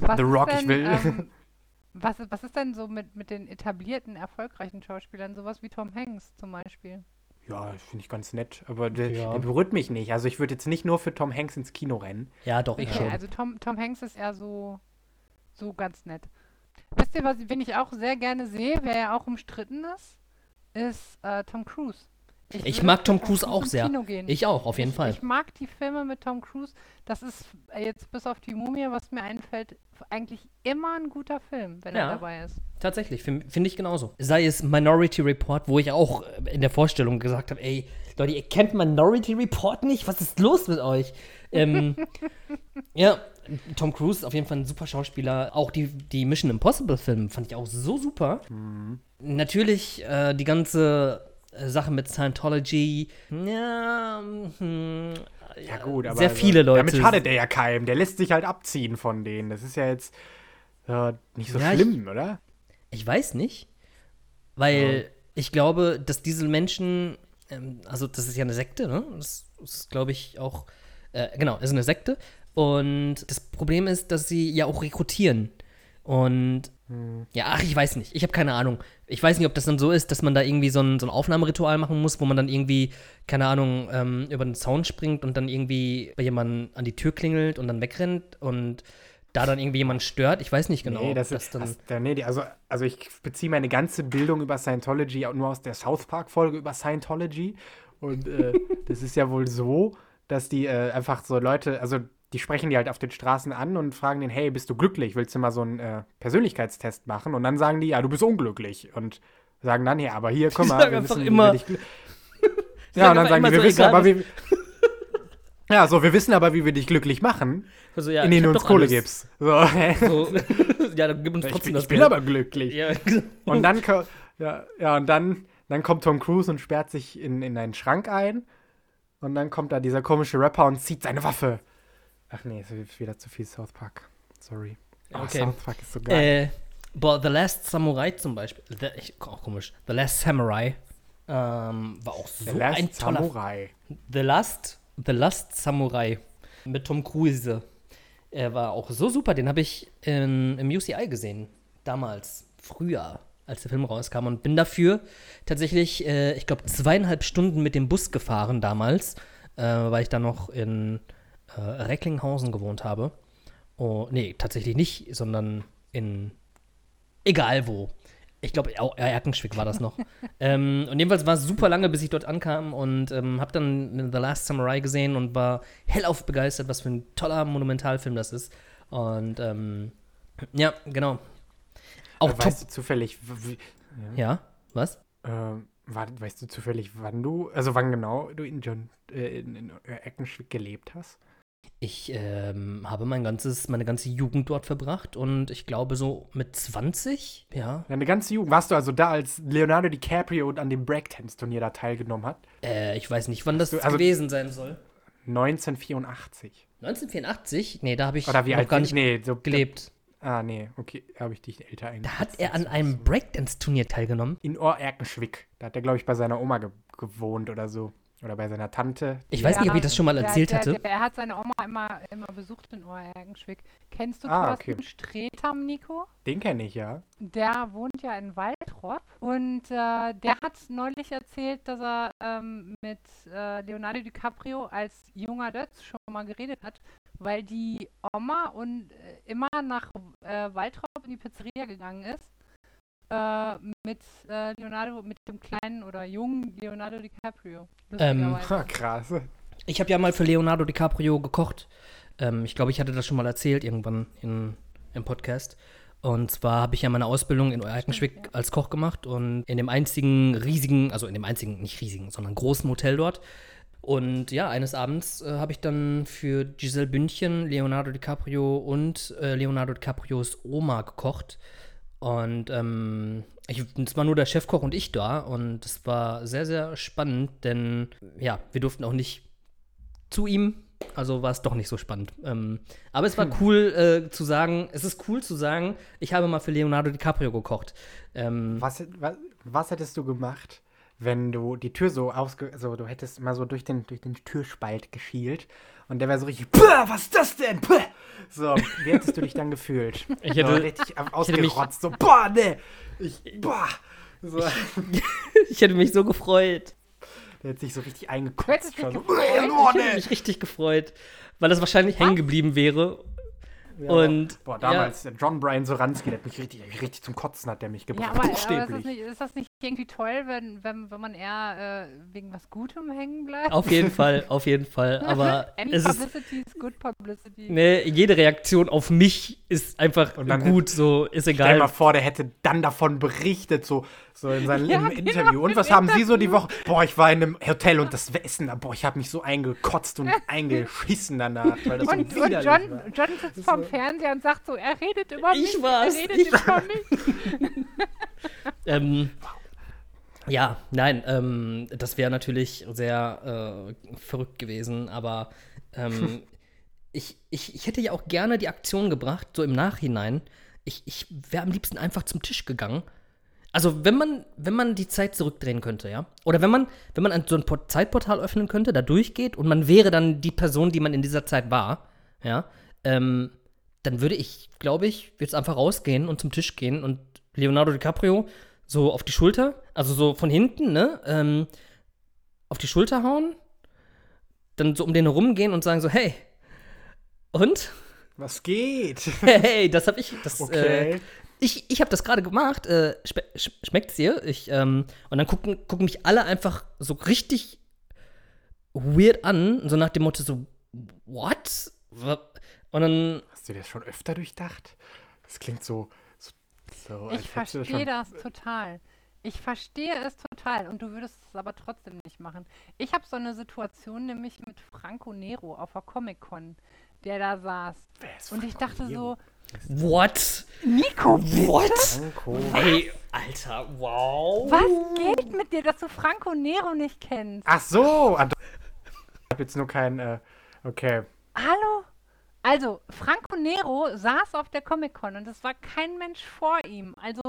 Was The Rock, ich denn, will. Ähm, was, ist- was ist denn so mit, mit den etablierten, erfolgreichen Schauspielern? Sowas wie Tom Hanks zum Beispiel. Ja, finde ich ganz nett, aber der, Ja. der berührt mich nicht. Also ich würde jetzt nicht nur für Tom Hanks ins Kino rennen. Ja, doch, ich Okay, schon. also Tom, Tom Hanks ist eher so, so ganz nett. Wisst ihr, was, wen ich auch sehr gerne sehe, wer ja auch umstritten ist? Ist äh, Tom Cruise. Ich würde mag Tom Cruise auch sehr. Kino gehen. Ich auch, auf jeden ich, Fall. Ich mag die Filme mit Tom Cruise. Das ist äh, jetzt bis auf die Mumie, was mir einfällt, eigentlich immer ein guter Film, wenn Ja. er dabei ist. Tatsächlich, finde find ich genauso. Sei es Minority Report, wo ich auch äh, in der Vorstellung gesagt habe, ey, Leute, ihr kennt Minority Report nicht? Was ist los mit euch? Ähm, ja, Tom Cruise, auf jeden Fall ein super Schauspieler. Auch die, die Mission Impossible-Filme fand ich auch so super. Natürlich äh, die ganze äh, Sache mit Scientology. Ja, hm, Ja gut, aber sehr also, viele Leute. Damit schadet der ja keinem. Der lässt sich halt abziehen von denen. Das ist ja jetzt äh, nicht so Ja, ich- schlimm, oder? Ich weiß nicht, weil ich glaube, dass diese Menschen, ähm, also das ist ja eine Sekte, ne? Das ist, glaube ich, auch, äh, genau, ist eine Sekte. Und das Problem ist, dass sie ja auch rekrutieren. Und ja, ach, ich weiß nicht. Ich habe keine Ahnung. Ich weiß nicht, ob das dann so ist, dass man da irgendwie so ein, so ein Aufnahmeritual machen muss, wo man dann irgendwie, keine Ahnung, ähm, über den Zaun springt und dann irgendwie bei jemandem an die Tür klingelt und dann wegrennt und da dann irgendwie jemand stört. Ich weiß nicht genau. nee, das, ist, dann. das, da- nee, also, also ich beziehe meine ganze Bildung über Scientology auch nur aus der South Park-Folge über Scientology. Und äh, das ist ja wohl so, dass die äh, einfach so Leute, also die sprechen die halt auf den Straßen an und fragen den, hey, bist du glücklich? Willst du mal so einen äh, Persönlichkeitstest machen? Und dann sagen die, ja, du bist unglücklich. Und sagen dann, ja, aber hier, guck mal, wir wissen, immer- Sie Ja, und dann sagen die, wir so, wissen aber, wie. Ja, so, wir wissen aber, wie wir dich glücklich machen, Also, ja, indem ich du uns Kohle alles. gibst. So, So, ja, dann gib uns ich, trotzdem bin, das ich bin Geld. aber glücklich. Ja, Und dann, ja, ja, und dann, dann kommt Tom Cruise und sperrt sich in, in einen Schrank ein. Und dann kommt da dieser komische Rapper und zieht seine Waffe. Ach nee, es ist wieder zu viel South Park. Sorry. Oh, Okay. South Park ist so geil. äh, boah, The Last Samurai zum Beispiel. The, ich, auch komisch. The Last Samurai ähm, war auch so The Last ein toller Samurai. The Last, The Last Samurai mit Tom Cruise. Er war auch so super. Den habe ich in, im UCI gesehen. Damals, früher, als der Film rauskam. Und bin dafür tatsächlich, äh, ich glaube, zweieinhalb Stunden mit dem Bus gefahren damals, äh, weil ich da noch in äh, Recklinghausen gewohnt habe. Oh, nee, tatsächlich nicht, sondern in egal wo. Ich glaube, auch Erkenschwick war das noch. ähm, und jedenfalls war es super lange, bis ich dort ankam und ähm, habe dann The Last Samurai gesehen und war hellauf begeistert, was für ein toller Monumentalfilm das ist. Und ähm, ja, genau. Auch Äh, weißt du zufällig, w- wie, Ja, was? ähm, war, weißt du zufällig, wann du, also wann genau du in John, äh, in, in Eckenschwick gelebt hast? Ich ähm, habe mein ganzes, meine ganze Jugend dort verbracht und ich glaube so mit 20, ja. Deine ganze Jugend. Warst du also da, als Leonardo DiCaprio an dem Breakdance-Turnier da teilgenommen hat? Äh, ich weiß nicht, wann das du- also- gewesen sein soll. 1984. 1984? Nee, da habe ich Oder wie noch alt gar nicht Nee, so gelebt. Ah, nee, okay, habe ich dich älter eingeschätzt. Da hat er an einem Breakdance-Turnier teilgenommen. In Ohr-Erkenschwick. Da hat er, glaube ich, bei seiner Oma ge gewohnt oder so. Oder bei seiner Tante. Ich weiß nicht, ob ich das schon mal erzählt der, hatte. Der, er hat seine Oma immer, immer besucht in Oergenschwick. Kennst du Ah, Thorsten okay. Stretham, Nico? Den kenne ich, ja. Der wohnt ja in Waldrop und äh, der hat neulich erzählt, dass er ähm, mit äh, Leonardo DiCaprio als junger Dötz schon mal geredet hat, weil die Oma und äh, immer nach äh, Waldrop in die Pizzeria gegangen ist äh, mit äh, Leonardo, mit dem kleinen oder jungen Leonardo DiCaprio. Ähm. Ha, krass. Ich habe ja mal für Leonardo DiCaprio gekocht. Ähm, ich glaube, ich hatte das schon mal erzählt irgendwann in, im Podcast. Und zwar habe ich ja meine Ausbildung in Erkenschwick Stimmt, ja. als Koch gemacht und in dem einzigen riesigen, also in dem einzigen, nicht riesigen, sondern großen Hotel dort. Und ja, eines Abends äh, habe ich dann für Giselle Bündchen, Leonardo DiCaprio und äh, Leonardo DiCaprios Oma gekocht. Und ähm, ich, es war nur der Chefkoch und ich da und es war sehr, sehr spannend, denn ja, wir durften auch nicht zu ihm, also war es doch nicht so spannend. Ähm, aber es war Hm. cool äh, zu sagen, es ist cool zu sagen, ich habe mal für Leonardo DiCaprio gekocht. Ähm, Was, was, was hättest du gemacht, wenn du die Tür so ausge... So, du hättest mal so durch den, durch den Türspalt geschielt und der wäre so richtig... Was ist das denn? Puh. So, wie hättest du dich dann gefühlt? Ich so, hätte- richtig hätte mich- ausgerotzt. So, boah, ne. Ich, boah. So, ich hätte mich so gefreut. der hat sich so richtig eingekotzt. so, gefreut. "Äh, boah, Ich hätte ne." mich richtig gefreut, weil das wahrscheinlich hängen geblieben wäre. Ja, Und boah, damals, der John Brian Soranski, der hat mich richtig, richtig zum Kotzen hat der mich Ja, gebracht. aber, aber ist, das nicht, ist das nicht irgendwie toll, wenn, wenn, wenn man eher äh, wegen was Gutem hängen bleibt? Auf jeden Fall, auf jeden Fall. Aber Any es ist, publicity is good publicity. ne, jede Reaktion auf mich ist einfach Und dann gut, so ist Stell dir mal egal. vor, der hätte dann davon berichtet, so, so in seinem Ja, im genau, Interview. Und was haben Sie so die Woche? Boah, ich war in einem Hotel und das Essen, boah, ich habe mich so eingekotzt und eingeschissen danach, weil das Und, so und John, war. John sitzt vorm Fernseher und sagt so, er redet über Ich mich, war's, er redet ich über mich. Ähm, ja, nein, ähm, das wäre natürlich sehr äh, verrückt gewesen, aber ähm, ich, ich, ich hätte ja auch gerne die Aktion gebracht, so im Nachhinein. Ich, ich wäre am liebsten einfach zum Tisch gegangen. Also, wenn man, wenn man die Zeit zurückdrehen könnte, ja? Oder wenn man, wenn man ein- so ein Port Zeitportal öffnen könnte, da durchgeht und man wäre dann die Person, die man in dieser Zeit war, ja, ähm, dann würde ich, glaube ich, jetzt einfach rausgehen und zum Tisch gehen und Leonardo DiCaprio so auf die Schulter, also so von hinten, ne, ähm, auf die Schulter hauen, dann so um den herumgehen und sagen so, hey, und? Was geht? Hey, das hab ich, das, äh, Okay. Ich, ich habe das gerade gemacht. Äh, schme sch schmeckt's dir? Ich, ähm, und dann gucken, gucken mich alle einfach so richtig weird an, so nach dem Motto so, what? Und dann, Hast du dir das schon öfter durchdacht? Das klingt so. so, so Ich verstehe schon- das total. Ich verstehe es total und du würdest es aber trotzdem nicht machen. Ich habe so eine Situation nämlich mit Franco Nero auf der Comic-Con, der da saß. Wer ist Und ich Franco dachte Nero? so, what? Nico, What? Franco. Ey, Alter, wow. was geht mit dir, dass du Franco Nero nicht kennst? Ach so. ah, Ich habe jetzt nur kein. Äh, okay. Hallo? Also, Franco Nero saß auf der Comic-Con und es war kein Mensch vor ihm. Also,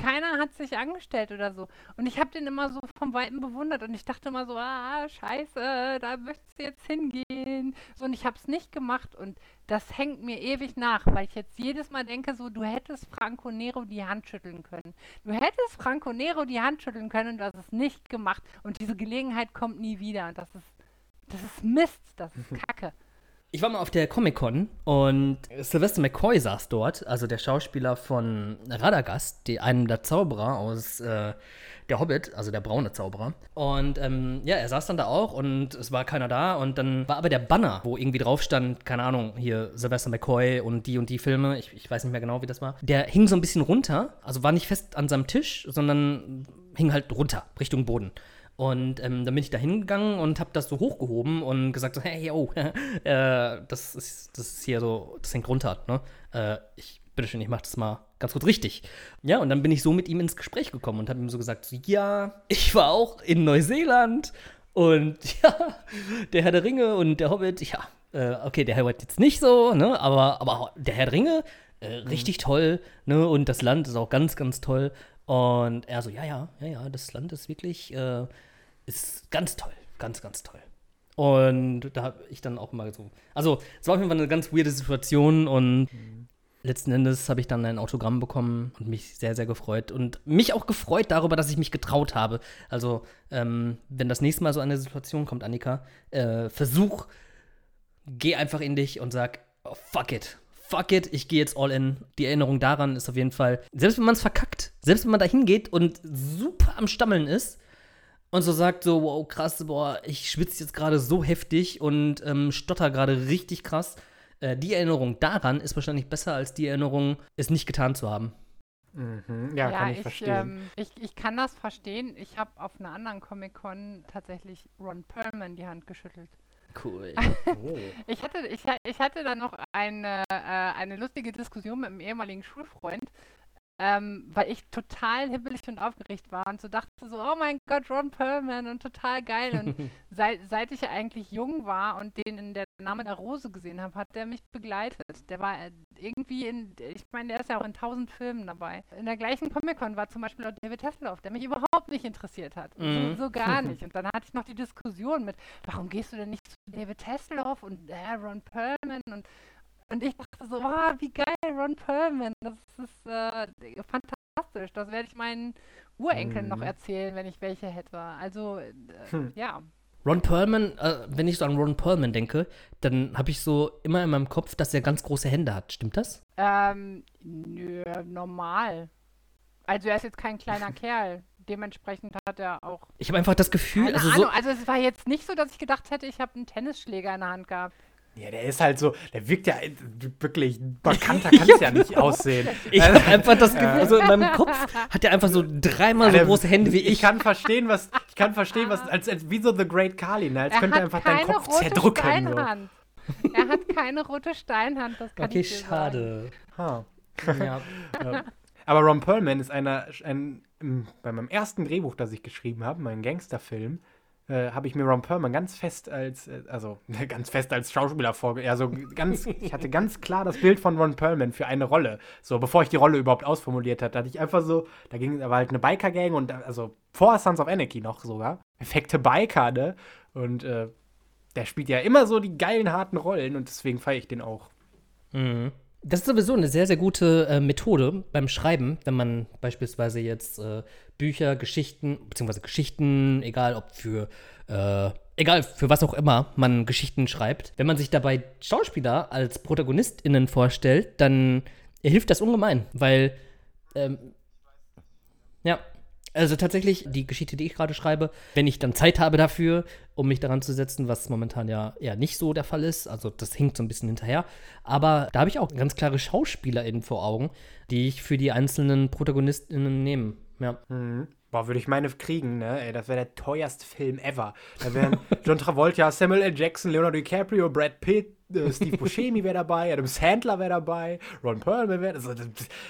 keiner hat sich angestellt oder so. Und ich habe den immer so vom Weiten bewundert und ich dachte immer so, ah, scheiße, da möchtest du jetzt hingehen. So, und ich habe es nicht gemacht und das hängt mir ewig nach, weil ich jetzt jedes Mal denke, so, du hättest Franco Nero die Hand schütteln können. Du hättest Franco Nero die Hand schütteln können und du hast es nicht gemacht. Und diese Gelegenheit kommt nie wieder. Und das ist, das ist Mist, das ist Kacke. Ich war mal auf der Comic-Con und Sylvester McCoy saß dort, also der Schauspieler von Radagast, die, einem der Zauberer aus äh, Der Hobbit, also der braune Zauberer. Und ähm, ja, er saß dann da auch und es war keiner da und dann war aber der Banner, wo irgendwie drauf stand, keine Ahnung, hier Sylvester McCoy und die und die Filme, ich, ich weiß nicht mehr genau, wie das war. Der hing so ein bisschen runter, also war nicht fest an seinem Tisch, sondern hing halt runter, Richtung Boden. Und ähm, dann bin ich da hingegangen und habe das so hochgehoben und gesagt so, hey, yo, äh, das, ist, das ist hier so, das hängt runter, ne? Äh, ich, bitteschön, ich mach das mal ganz kurz richtig. Ja, und dann bin ich so mit ihm ins Gespräch gekommen und habe ihm so gesagt, so, ja, ich war auch in Neuseeland und ja, der Herr der Ringe und der Hobbit, ja, äh, okay, der Hobbit jetzt nicht so, ne? Aber, aber der Herr der Ringe, äh, richtig toll, ne? Und das Land ist auch ganz, ganz toll. Und er so, ja, ja, ja, ja, das Land ist wirklich, äh, ist ganz toll, ganz, ganz toll. Und da habe ich dann auch mal so, also es war auf jeden Fall eine ganz weirde Situation und letzten Endes habe ich dann ein Autogramm bekommen und mich sehr, sehr gefreut und mich auch gefreut darüber, dass ich mich getraut habe. Also ähm, wenn das nächste Mal so eine Situation kommt, Annika, äh, versuch, geh einfach in dich und sag, oh, fuck it. Fuck it, ich gehe jetzt all in. Die Erinnerung daran ist auf jeden Fall, selbst wenn man es verkackt, selbst wenn man da hingeht und super am Stammeln ist und so sagt so, wow, krass, boah, ich schwitze jetzt gerade so heftig und ähm, stotter gerade richtig krass. Äh, die Erinnerung daran ist wahrscheinlich besser als die Erinnerung, es nicht getan zu haben. Mhm. Ja, kann ich, verstehen. Ähm, ich, ich kann das verstehen. Ich habe auf einer anderen Comic-Con tatsächlich Ron Perlman die Hand geschüttelt. Cool. oh. Ich hatte, ich, ich hatte dann noch eine, äh, eine lustige Diskussion mit einem ehemaligen Schulfreund. Ähm, weil ich total hibbelig und aufgeregt war und so dachte so, oh mein Gott, Ron Perlman und total geil. Und seit, seit ich eigentlich jung war und den in der Name der Rose gesehen habe, hat der mich begleitet. Der war äh, irgendwie in, ich meine, der ist ja auch in tausend Filmen dabei. In der gleichen Comic-Con war zum Beispiel auch David Hasselhoff, der mich überhaupt nicht interessiert hat. Mhm. So, so gar nicht. Und dann hatte ich noch die Diskussion mit, warum gehst du denn nicht zu David Hasselhoff und äh, Ron Perlman und und ich dachte so, wow, wie geil, Ron Perlman, das ist äh, fantastisch. Das werde ich meinen Urenkeln noch Mhm. erzählen, wenn ich welche hätte. Also, äh, Hm. ja. Ron Perlman, äh, wenn ich so an Ron Perlman denke, dann habe ich so immer in meinem Kopf, dass er ganz große Hände hat. Stimmt das? Ähm, nö, normal. Also er ist jetzt kein kleiner Kerl. Dementsprechend hat er auch. Ich habe einfach das Gefühl, Keine also so, Ahnung, also es war jetzt nicht so, dass ich gedacht hätte, ich habe einen Tennisschläger in der Hand gehabt. Ja, der ist halt so, der wirkt ja äh, wirklich markanter, kann es ja nicht aussehen. ich habe einfach das Gefühl, also in meinem Kopf hat er einfach so dreimal so große Hände wie Ich ich. kann verstehen, was, ich kann verstehen, was, als, als wie so The Great Kali, ne? als er könnte er hat einfach deinen keine Kopf rote zerdrücken. So. Steinhand. Er hat keine rote Steinhand, das kann Okay, ich dir sagen. schade. Ha. Ja. Ja. Aber Ron Perlman ist einer, ein, bei meinem ersten Drehbuch, das ich geschrieben habe, mein Gangsterfilm, äh, habe ich mir Ron Perlman ganz fest als, äh, also ganz fest als Schauspieler vorge... Also ganz, ich hatte ganz klar das Bild von Ron Perlman für eine Rolle. So, bevor ich die Rolle überhaupt ausformuliert hatte, hatte ich einfach so, da ging, da war halt eine Biker-Gang und also vor Sons of Anarchy noch sogar. Perfekte Biker, ne? Und äh, der spielt ja immer so die geilen, harten Rollen und deswegen feiere ich den auch. Mhm. Das ist sowieso eine sehr, sehr gute äh, Methode beim Schreiben, wenn man beispielsweise jetzt äh, Bücher, Geschichten, beziehungsweise Geschichten, egal ob für, äh, egal für was auch immer man Geschichten schreibt. Wenn man sich dabei Schauspieler als ProtagonistInnen vorstellt, dann hilft das ungemein, weil, ähm, ja, also tatsächlich, die Geschichte, die ich gerade schreibe, wenn ich dann Zeit habe dafür, um mich daran zu setzen, was momentan ja eher nicht so der Fall ist, also das hinkt so ein bisschen hinterher, aber da habe ich auch ganz klare SchauspielerInnen vor Augen, die ich für die einzelnen ProtagonistInnen nehme. Ja. Mhm. Boah, würde ich meine kriegen, ne? Ey, das wäre der teuerste Film ever. Da wären John Travolta, Samuel L. Jackson, Leonardo DiCaprio, Brad Pitt, äh, Steve Buscemi wäre dabei, Adam Sandler wäre dabei, Ron Perlman wäre. Also,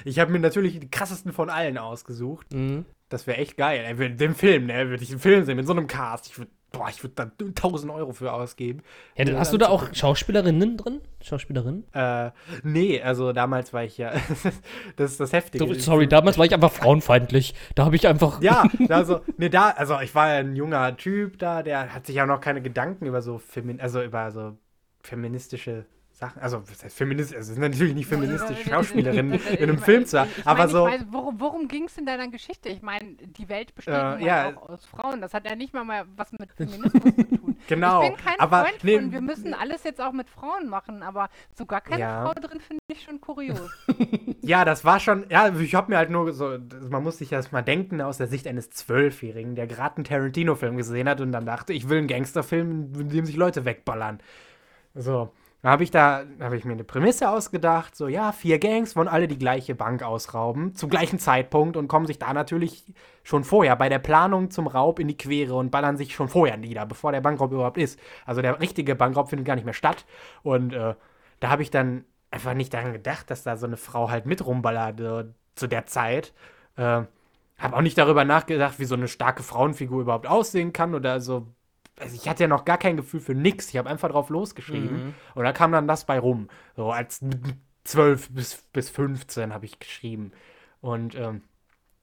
ich habe mir natürlich die krassesten von allen ausgesucht. Mhm. Das wäre echt geil. Ey, den Film, ne? Würde ich einen Film sehen mit so einem Cast. Ich würde, boah, ich würde da 1000 Euro für ausgeben. Ja, dann hast du da auch Schauspielerinnen drin? Schauspielerinnen? Äh, nee, also damals war ich ja. das ist das Heftige. So, sorry, damals war ich einfach frauenfeindlich. Da habe ich einfach. Ja, also, nee, da, also ich war ja ein junger Typ da, der hat sich ja noch keine Gedanken über so Femin also über so feministische Sachen, also feministisch, also es sind natürlich nicht feministische Schauspielerinnen in einem Film zu haben, Ich aber meine, so, weiß, worum worum ging es in deiner Geschichte? Ich meine, die Welt besteht Äh, ja. auch aus Frauen. Das hat ja nicht mal, mal was mit Feminismus zu tun. genau, Ich bin kein aber Freund nee, von, wir müssen alles jetzt auch mit Frauen machen, aber sogar keine Ja. Frau drin finde ich schon kurios. ja, das war schon, ja, ich habe mir halt nur so, man muss sich das mal denken aus der Sicht eines Zwölfjährigen, der gerade einen Tarantino-Film gesehen hat und dann dachte, ich will einen Gangsterfilm, in dem sich Leute wegballern. So, da habe ich da, habe ich mir eine Prämisse ausgedacht, so, ja, vier Gangs wollen alle die gleiche Bank ausrauben, zum gleichen Zeitpunkt und kommen sich da natürlich schon vorher bei der Planung zum Raub in die Quere und ballern sich schon vorher nieder, bevor der Bankraub überhaupt ist. Also der richtige Bankraub findet gar nicht mehr statt und äh, da habe ich dann einfach nicht daran gedacht, dass da so eine Frau halt mit rumballert äh, zu der Zeit. Äh, habe auch nicht darüber nachgedacht, wie so eine starke Frauenfigur überhaupt aussehen kann oder so. Also ich hatte ja noch gar kein Gefühl für nix. Ich habe einfach drauf losgeschrieben Mhm. und da kam dann das bei rum. So als 12 bis, bis 15 habe ich geschrieben. Und ähm,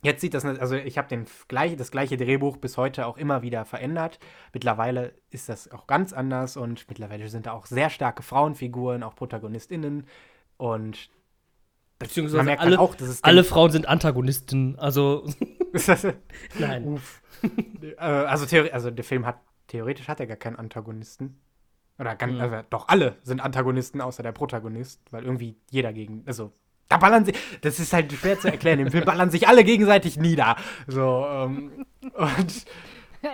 jetzt sieht das, also ich habe gleich, das gleiche Drehbuch bis heute auch immer wieder verändert. Mittlerweile ist das auch ganz anders und mittlerweile sind da auch sehr starke Frauenfiguren, auch ProtagonistInnen. Und Beziehungsweise man merkt alle, dann auch, dass es alle Frauen sind Antagonisten. Also, nein. Uff. äh, also, theori- also der Film hat, theoretisch hat er gar keinen Antagonisten. Oder ganz, Mhm. also doch alle sind Antagonisten, außer der Protagonist, weil irgendwie jeder gegen, also da ballern sie, das ist halt schwer zu erklären, im Film ballern sich alle gegenseitig nieder. So, ähm, und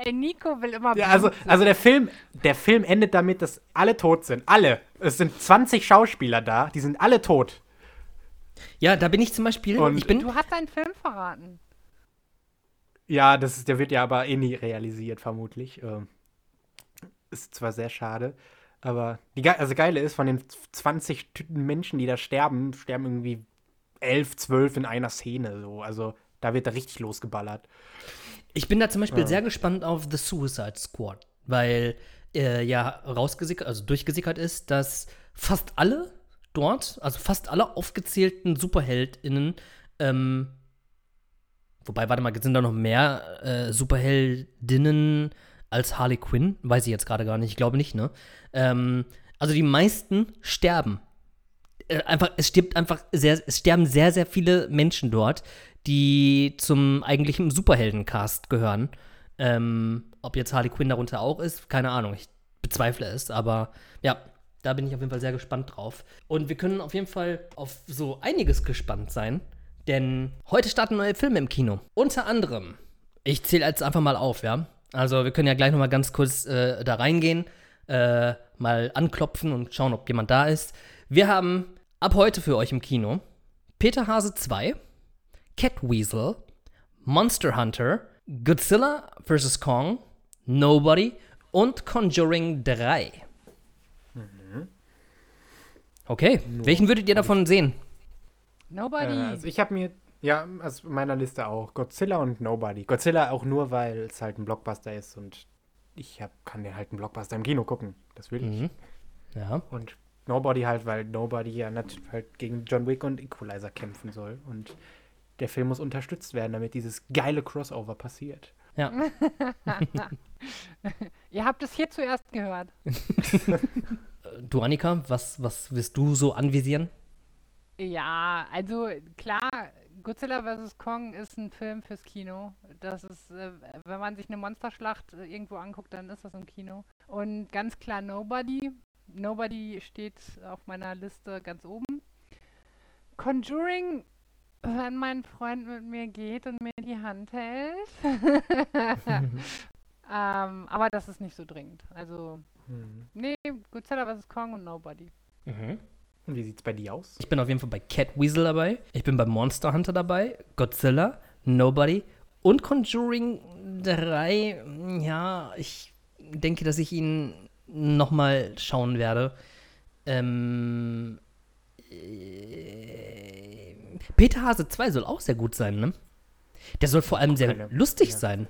Ey, Nico will immer ja, also, also der Film, der Film endet damit, dass alle tot sind. Alle. Es sind 20 Schauspieler da, die sind alle tot. Ja, da bin ich zum Beispiel. Und- ich bin. Du hast deinen Film verraten. Ja, das ist, der wird ja aber eh nie realisiert, vermutlich. Ähm, ist zwar sehr schade, aber die Ge also Geile ist, von den 20 Tüten Menschen, die da sterben, sterben irgendwie elf, zwölf in einer Szene. So. Also da wird da richtig losgeballert. Ich bin da zum Beispiel Ja. sehr gespannt auf The Suicide Squad, weil äh, ja rausgesickert, also durchgesickert ist, dass fast alle dort, also fast alle aufgezählten SuperheldInnen, ähm, wobei, warte mal, sind da noch mehr äh, Superheldinnen als Harley Quinn? Weiß ich jetzt gerade gar nicht, ich glaube nicht, ne? Ähm, also die meisten sterben. Äh, einfach, es stirbt einfach sehr, es sterben sehr, sehr viele Menschen dort, die zum eigentlichen Superheldencast gehören. Ähm, ob jetzt Harley Quinn darunter auch ist, keine Ahnung. Ich bezweifle es, aber ja, da bin ich auf jeden Fall sehr gespannt drauf. Und wir können auf jeden Fall auf so einiges gespannt sein, denn heute starten neue Filme im Kino. Unter anderem, ich zähle jetzt einfach mal auf, ja. Also wir können ja gleich noch mal ganz kurz äh, da reingehen, äh, mal anklopfen und schauen, ob jemand da ist. Wir haben ab heute für euch im Kino Peter Hase 2, Catweasel, Monster Hunter, Godzilla vs. Kong, Nobody und Conjuring 3. Okay, welchen würdet ihr davon sehen? Nobody. Äh, also ich habe mir, ja, also in meiner Liste auch Godzilla und Nobody. Godzilla auch nur, weil es halt ein Blockbuster ist und ich hab, kann den halt einen Blockbuster im Kino gucken. Das will ich. Mhm. Ja. Und Nobody halt, weil Nobody ja natürlich halt gegen John Wick und Equalizer kämpfen soll. Und der Film muss unterstützt werden, damit dieses geile Crossover passiert. Ja. Ihr habt es hier zuerst gehört. Du, Annika, was, was wirst du so anvisieren? Ja, also klar, Godzilla vs. Kong ist ein Film fürs Kino. Das ist, äh, wenn man sich eine Monsterschlacht äh, irgendwo anguckt, dann ist das im Kino. Und ganz klar Nobody. Nobody steht auf meiner Liste ganz oben. Conjuring, wenn mein Freund mit mir geht und mir die Hand hält. ähm, aber das ist nicht so dringend. Also, Hm. nee, Godzilla vs. Kong und Nobody. Mhm. Und wie sieht's bei dir aus? Ich bin auf jeden Fall bei Catweasel dabei. Ich bin bei Monster Hunter dabei. Godzilla, Nobody und Conjuring 3. Ja, ich denke, dass ich ihn nochmal schauen werde. Ähm, äh, Peter Hase 2 soll auch sehr gut sein, ne? Der soll vor allem sehr Keine- lustig ja. sein.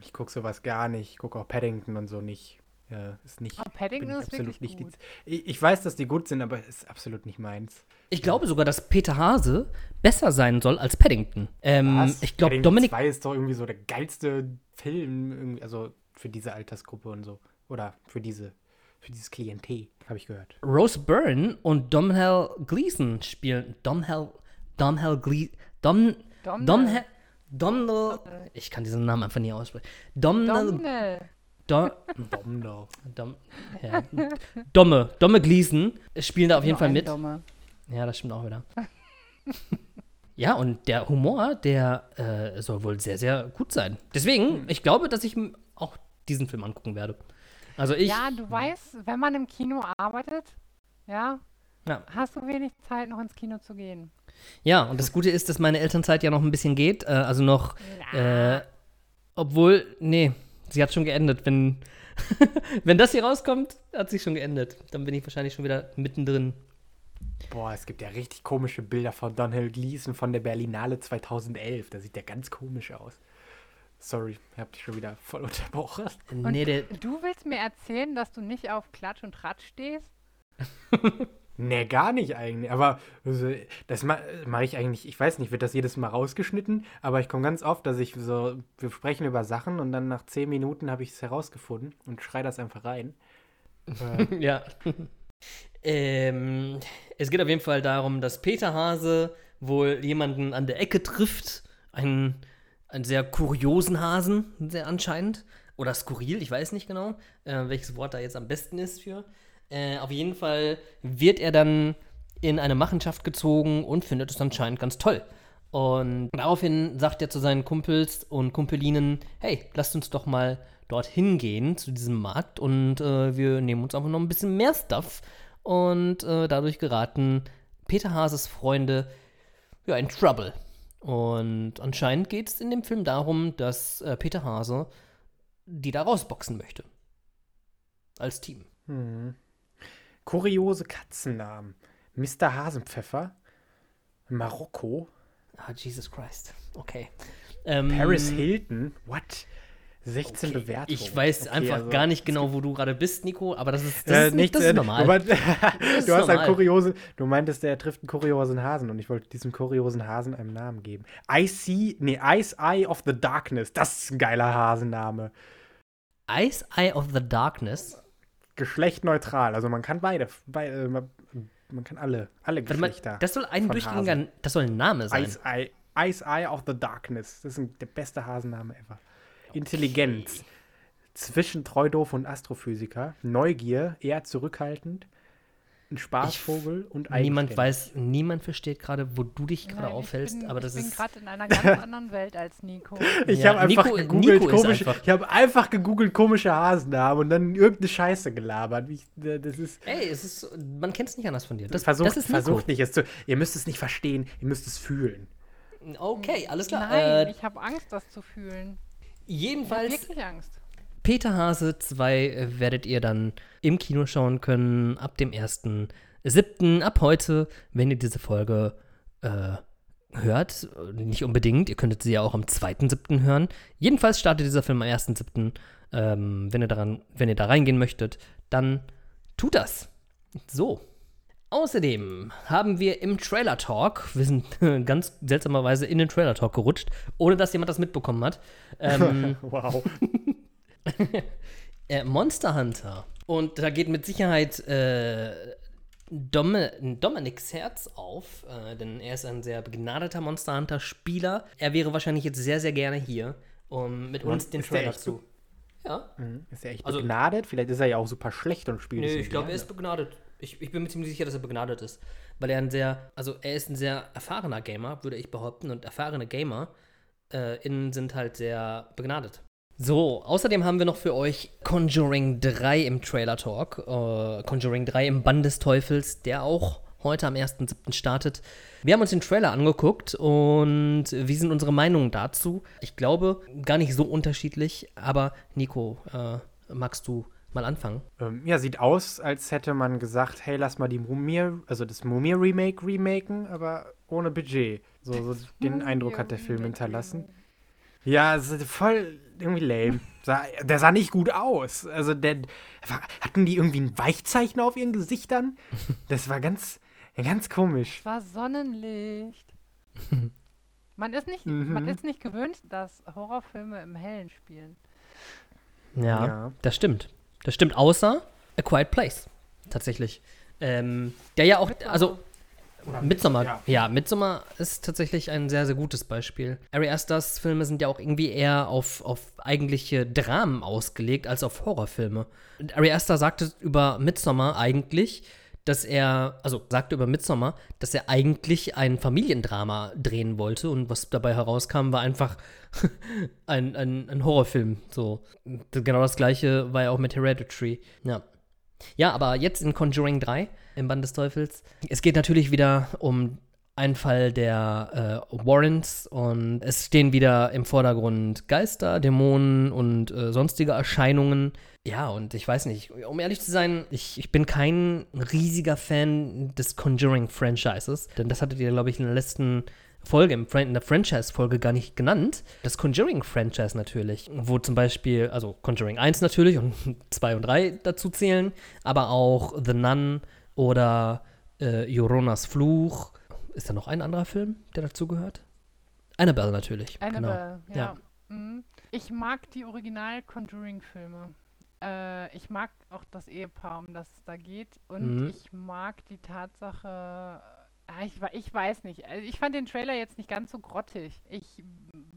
Ich gucke sowas gar nicht. Ich gucke auch Paddington und so nicht. Ja, ist nicht. Oh, Paddington ist absolut wirklich nicht die- gut. Ich, ich weiß, dass die gut sind, aber ist absolut nicht meins. Ich glaube sogar, dass Peter Hase besser sein soll als Paddington. Ähm, Was? ich glaube, Paddington Dominik 2 ist doch irgendwie so der geilste Film, also für diese Altersgruppe und so. Oder für diese, für dieses Klientel, habe ich gehört. Rose Byrne und Domhnall Gleeson spielen. Domhnall, Domhnall Gleeson, Dom, Domhnall. Domhnall, Domhnall, ich kann diesen Namen einfach nie aussprechen. Domhnall, Domhnall. Dom, Domino. Dom, ja, Domme, Domme Gleeson spielen da auf jeden Fall mit. Dumme. Ja, das stimmt auch wieder. ja, und der Humor, der äh, soll wohl sehr, sehr gut sein. Deswegen, ich glaube, dass ich auch diesen Film angucken werde. Also ich. Ja, du weißt, wenn man im Kino arbeitet, ja, Ja. hast du wenig Zeit, noch ins Kino zu gehen. Ja, und das Gute ist, dass meine Elternzeit ja noch ein bisschen geht. Äh, also noch, äh, obwohl, nee, sie hat schon geendet. Wenn, wenn das hier rauskommt, hat sie schon geendet. Dann bin ich wahrscheinlich schon wieder mittendrin. Boah, es gibt ja richtig komische Bilder von Donald Gleason von der Berlinale 2011. Da sieht der ganz komisch aus. Sorry, ich hab dich schon wieder voll unterbrochen. Und nee, der, du willst mir erzählen, dass du nicht auf Klatsch und Tratsch stehst? Nee, gar nicht eigentlich. Aber also, das ma mache ich eigentlich, ich weiß nicht, wird das jedes Mal rausgeschnitten, aber ich komme ganz oft, dass ich so, wir sprechen über Sachen und dann nach zehn Minuten habe ich es herausgefunden und schrei das einfach rein. Äh, ja. ähm, es geht auf jeden Fall darum, dass Peter Hase wohl jemanden an der Ecke trifft. Einen, einen sehr kuriosen Hasen, sehr anscheinend. Oder skurril, ich weiß nicht genau, äh, welches Wort da jetzt am besten ist für. Äh, auf jeden Fall wird er dann in eine Machenschaft gezogen und findet es anscheinend ganz toll. Und daraufhin sagt er zu seinen Kumpels und Kumpelinen, hey, lasst uns doch mal dorthin gehen zu diesem Markt und äh, wir nehmen uns einfach noch ein bisschen mehr Stuff. Und äh, dadurch geraten Peter Hases Freunde ja, in Trouble. Und anscheinend geht es in dem Film darum, dass äh, Peter Hase die da rausboxen möchte. Als Team. hm. Kuriose Katzennamen. Mr. Hasenpfeffer. Marokko? Ah, Jesus Christ. Okay. Ähm, Paris Hilton? What? 16 okay. Bewertungen. Ich weiß Okay, einfach also- gar nicht genau, wo du gerade bist, Nico, aber das ist, das Äh, ist, nicht, das äh, ist normal. Du, meint, ist du hast normal. einen kuriose, du meintest, der trifft einen kuriosen Hasen und ich wollte diesem kuriosen Hasen einen Namen geben. Icy, nee, Ice Eye of the Darkness. Das ist ein geiler Hasenname. Ice Eye of the Darkness. Geschlechtneutral, also man kann beide, beide äh, man, man kann alle, alle Geschlechter. das soll ein durchgängiger, das soll ein Name sein. Ice Eye, Ice Eye of the Darkness. Das ist ein, der beste Hasenname ever. Intelligenz. Zwischen treu, doof und Astrophysiker. Neugier, eher zurückhaltend. Ein Spaßvogel und Niemand weiß, niemand versteht gerade, wo du dich gerade ich bin, aber das ich bin ist. gerade in einer ganz anderen Welt als Nico. Ich Ja, habe einfach Nico- gegoogelt, Nico komisch, einfach- ich habe einfach gegoogelt komische Hasennamen und dann irgendeine Scheiße gelabert. Ich, das ist Ey, es ist, man kennt es nicht anders von dir. Das, versucht, das ist Nico. versucht nicht es zu. Ihr müsst es nicht verstehen, ihr müsst es fühlen. Okay, alles klar. Nein, Äh, ich habe Angst, das zu fühlen. Ich habe jedenfalls, wirklich Angst. Peter Hase 2 werdet ihr dann im Kino schauen können ab dem 1.7. ab heute, wenn ihr diese Folge äh, hört. Nicht unbedingt, ihr könntet sie ja auch am 2.7. hören. Jedenfalls startet dieser Film am 1.7. Ähm, wenn, ihr daran, wenn ihr da reingehen möchtet, dann tut das. So. Außerdem haben wir im Trailer Talk, wir sind ganz seltsamerweise in den Trailer Talk gerutscht, ohne dass jemand das mitbekommen hat. Ähm, Wow. äh, Monster Hunter. Und da geht mit Sicherheit äh, Dom Dominiks Herz auf, äh, denn er ist ein sehr begnadeter Monster Hunter-Spieler. Er wäre wahrscheinlich jetzt sehr, sehr gerne hier, um mit Und uns den ist der Trailer zu. Ja, Mhm. Ist er echt Also- begnadet? Vielleicht ist er ja auch super schlecht und spielt nee, es ich glaube, er ist begnadet. Ich, ich bin mir ziemlich sicher, dass er begnadet ist. Weil er ein sehr, also er ist ein sehr erfahrener Gamer, würde ich behaupten. Und erfahrene Gamer äh, innen sind halt sehr begnadet. So, außerdem haben wir noch für euch Conjuring 3 im Trailer Talk. Äh, Conjuring 3 im Bann des Teufels, der auch heute am 1.7. startet. Wir haben uns den Trailer angeguckt und wie sind unsere Meinungen dazu? Ich glaube, gar nicht so unterschiedlich, aber Nico, äh, magst du mal anfangen? Ähm, ja, sieht aus, als hätte man gesagt, hey, lass mal die Mumie, also das Mumie-Remake remaken, aber ohne Budget. So, so den Eindruck hat der Film hinterlassen. Ja, es ist voll irgendwie lame. Sah, der sah nicht gut aus. Also, der, hatten die irgendwie ein Weichzeichner auf ihren Gesichtern? Das war ganz, ganz komisch. Es war Sonnenlicht. Man ist, nicht, man Mhm. ist nicht gewöhnt, dass Horrorfilme im Hellen spielen. Ja, Ja. das stimmt. Das stimmt, außer A Quiet Place. Tatsächlich. Ähm, der ja auch, also Midsommar, ja. ja. Midsommar ist tatsächlich ein sehr, sehr gutes Beispiel. Ari Asters Filme sind ja auch irgendwie eher auf, auf eigentliche Dramen ausgelegt als auf Horrorfilme. Und Ari Aster sagte über Midsommar eigentlich, dass er, also sagte über Midsommar, dass er eigentlich ein Familiendrama drehen wollte und was dabei herauskam, war einfach ein, ein, ein Horrorfilm. So. Genau das gleiche war ja auch mit Hereditary. Ja. Ja, aber jetzt in Conjuring 3, im Band des Teufels. Es geht natürlich wieder um einen Fall der äh, Warrens und es stehen wieder im Vordergrund Geister, Dämonen und äh, sonstige Erscheinungen. Ja, und ich weiß nicht, um ehrlich zu sein, ich, ich bin kein riesiger Fan des Conjuring-Franchises, denn das hattet ihr, glaube ich, in der letzten Folge, in der Franchise-Folge gar nicht genannt. Das Conjuring-Franchise natürlich, wo zum Beispiel, also Conjuring 1 natürlich und 2 und 3 dazu zählen, aber auch The Nun oder äh, Joronas Fluch. Ist da noch ein anderer Film, der dazu gehört? Annabelle natürlich. Annabelle, genau. ja. Mhm. Ich mag die Original-Conjuring-Filme. Äh, ich mag auch das Ehepaar, um das es da geht. Und Mhm. ich mag die Tatsache, ah, ich, ich weiß nicht. Also ich fand den Trailer jetzt nicht ganz so grottig. Ich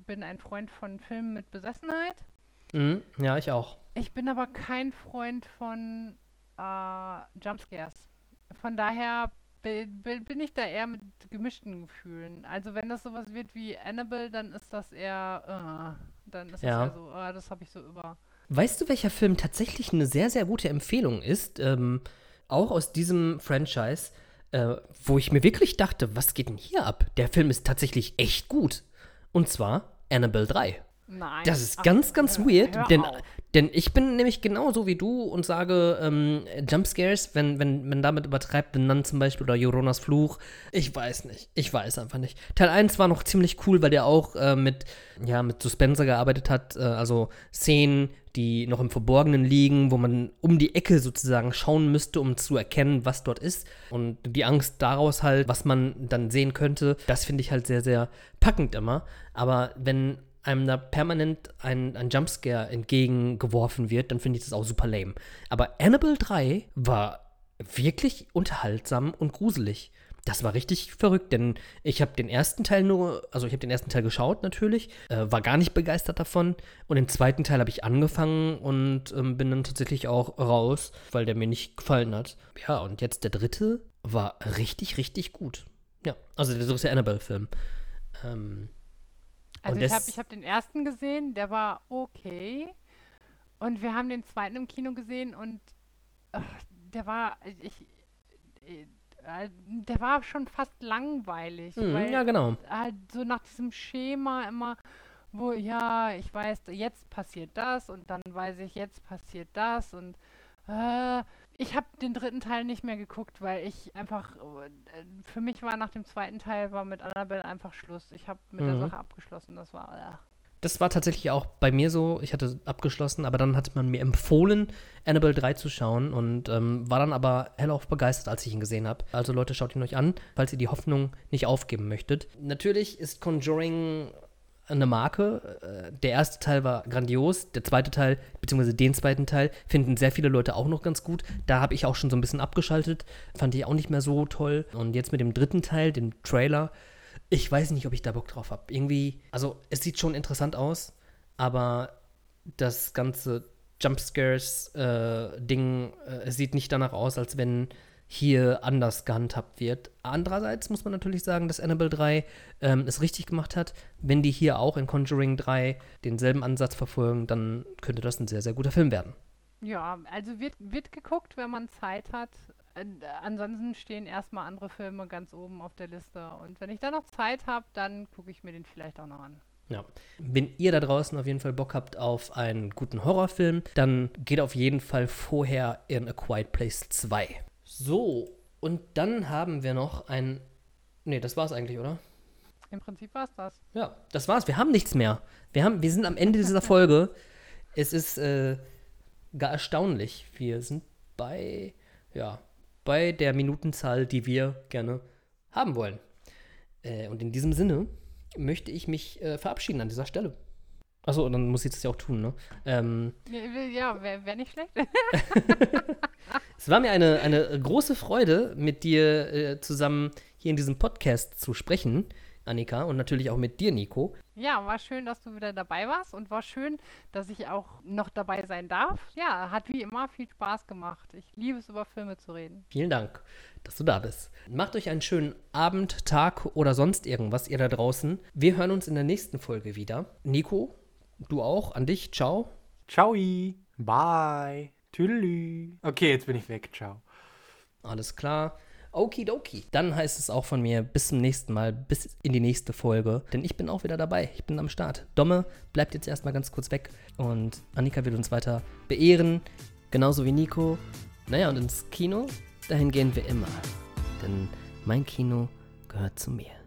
bin ein Freund von Filmen mit Besessenheit. Mhm, ja, ich auch. Ich bin aber kein Freund von äh, Jumpscares. Von daher bi- bi- bin ich da eher mit gemischten Gefühlen. Also wenn das sowas wird wie Annabelle, dann ist das eher, äh, dann ist Ja. das eher so, ah, das habe ich so über. Weißt du, welcher Film tatsächlich eine sehr, sehr gute Empfehlung ist? Ähm, auch aus diesem Franchise, äh, wo ich mir wirklich dachte, was geht denn hier ab? Der Film ist tatsächlich echt gut. Und zwar Annabelle 3. Nein. Das ist Ach, ganz, ganz hör- weird, denn, auf. Denn ich bin nämlich genauso wie du und sage, ähm, Jumpscares, wenn, wenn man damit übertreibt, den Nun zum Beispiel oder Joronas Fluch, ich weiß nicht. Ich weiß einfach nicht. Teil 1 war noch ziemlich cool, weil der auch äh, mit, ja, mit Suspense gearbeitet hat, äh, also Szenen, die noch im Verborgenen liegen, wo man um die Ecke sozusagen schauen müsste, um zu erkennen, was dort ist. Und die Angst daraus halt, was man dann sehen könnte, das finde ich halt sehr, sehr packend immer. Aber wenn einem da permanent ein, ein Jumpscare entgegengeworfen wird, dann finde ich das auch super lame. Aber Annabelle 3 war wirklich unterhaltsam und gruselig. Das war richtig verrückt, denn ich habe den ersten Teil nur, also ich habe den ersten Teil geschaut natürlich, äh, war gar nicht begeistert davon und den zweiten Teil habe ich angefangen und ähm, bin dann tatsächlich auch raus, weil der mir nicht gefallen hat. Ja, und jetzt der dritte war richtig, richtig gut. Ja, also der dritte Annabelle-Film. Ähm, Also Und ich habe ich hab den ersten gesehen, der war okay. Und wir haben den zweiten im Kino gesehen und ach, der war, ich, äh, äh, der war schon fast langweilig. mhm, weil ja, genau. halt so nach diesem Schema immer, wo, ja, ich weiß, jetzt passiert das und dann weiß ich, jetzt passiert das und äh, ich habe den dritten Teil nicht mehr geguckt, weil ich einfach, äh, für mich war nach dem zweiten Teil war mit Annabelle einfach Schluss. Ich habe mit der Mhm. Sache abgeschlossen, das war, äh. Das war tatsächlich auch bei mir so. Ich hatte abgeschlossen, aber dann hat man mir empfohlen, Annabelle 3 zu schauen und ähm, war dann aber hellauf begeistert, als ich ihn gesehen habe. Also Leute, schaut ihn euch an, falls ihr die Hoffnung nicht aufgeben möchtet. Natürlich ist Conjuring eine Marke. Äh, Der erste Teil war grandios, der zweite Teil, beziehungsweise den zweiten Teil, finden sehr viele Leute auch noch ganz gut. Da habe ich auch schon so ein bisschen abgeschaltet, fand ich auch nicht mehr so toll. Und jetzt mit dem dritten Teil, dem Trailer, ich weiß nicht, ob ich da Bock drauf habe. Irgendwie, also es sieht schon interessant aus, aber das ganze Jumpscares-Ding, äh, es sieht nicht danach aus, als wenn hier anders gehandhabt wird. Andererseits muss man natürlich sagen, dass Annabelle 3 ähm, es richtig gemacht hat. Wenn die hier auch in Conjuring 3 denselben Ansatz verfolgen, dann könnte das ein sehr, sehr guter Film werden. Ja, also wird, wird geguckt, wenn man Zeit hat. Äh, ansonsten stehen erstmal andere Filme ganz oben auf der Liste. Und wenn ich dann noch Zeit habe, dann gucke ich mir den vielleicht auch noch an. Ja. Wenn ihr da draußen auf jeden Fall Bock habt auf einen guten Horrorfilm, dann geht auf jeden Fall vorher in A Quiet Place 2. So, und dann haben wir noch ein. Nee, das war's eigentlich, oder? Im Prinzip war es das. Ja, das war's. Wir haben nichts mehr. Wir, haben, wir sind am Ende dieser Folge. Es ist äh, gar erstaunlich. Wir sind bei, ja, bei der Minutenzahl, die wir gerne haben wollen. Äh, und in diesem Sinne möchte ich mich äh, verabschieden an dieser Stelle. Achso, dann muss ich das ja auch tun, ne? Ähm, Ja, wäre wär nicht schlecht. es war mir eine, eine große Freude, mit dir äh, zusammen hier in diesem Podcast zu sprechen, Annika, und natürlich auch mit dir, Nico. Ja, war schön, dass du wieder dabei warst und war schön, dass ich auch noch dabei sein darf. Ja, hat wie immer viel Spaß gemacht. Ich liebe es, über Filme zu reden. Vielen Dank, dass du da bist. Macht euch einen schönen Abend, Tag oder sonst irgendwas, ihr da draußen. Wir hören uns in der nächsten Folge wieder. Nico, du auch, an dich, ciao. Ciao. Bye. Tüdelü. Okay, jetzt bin ich weg. Ciao. Alles klar. Okidoki. Dann heißt es auch von mir bis zum nächsten Mal, bis in die nächste Folge. Denn ich bin auch wieder dabei. Ich bin am Start. Domme bleibt jetzt erstmal ganz kurz weg. Und Annika wird uns weiter beehren. Genauso wie Nico. Naja, und ins Kino, dahin gehen wir immer. Denn mein Kino gehört zu mir.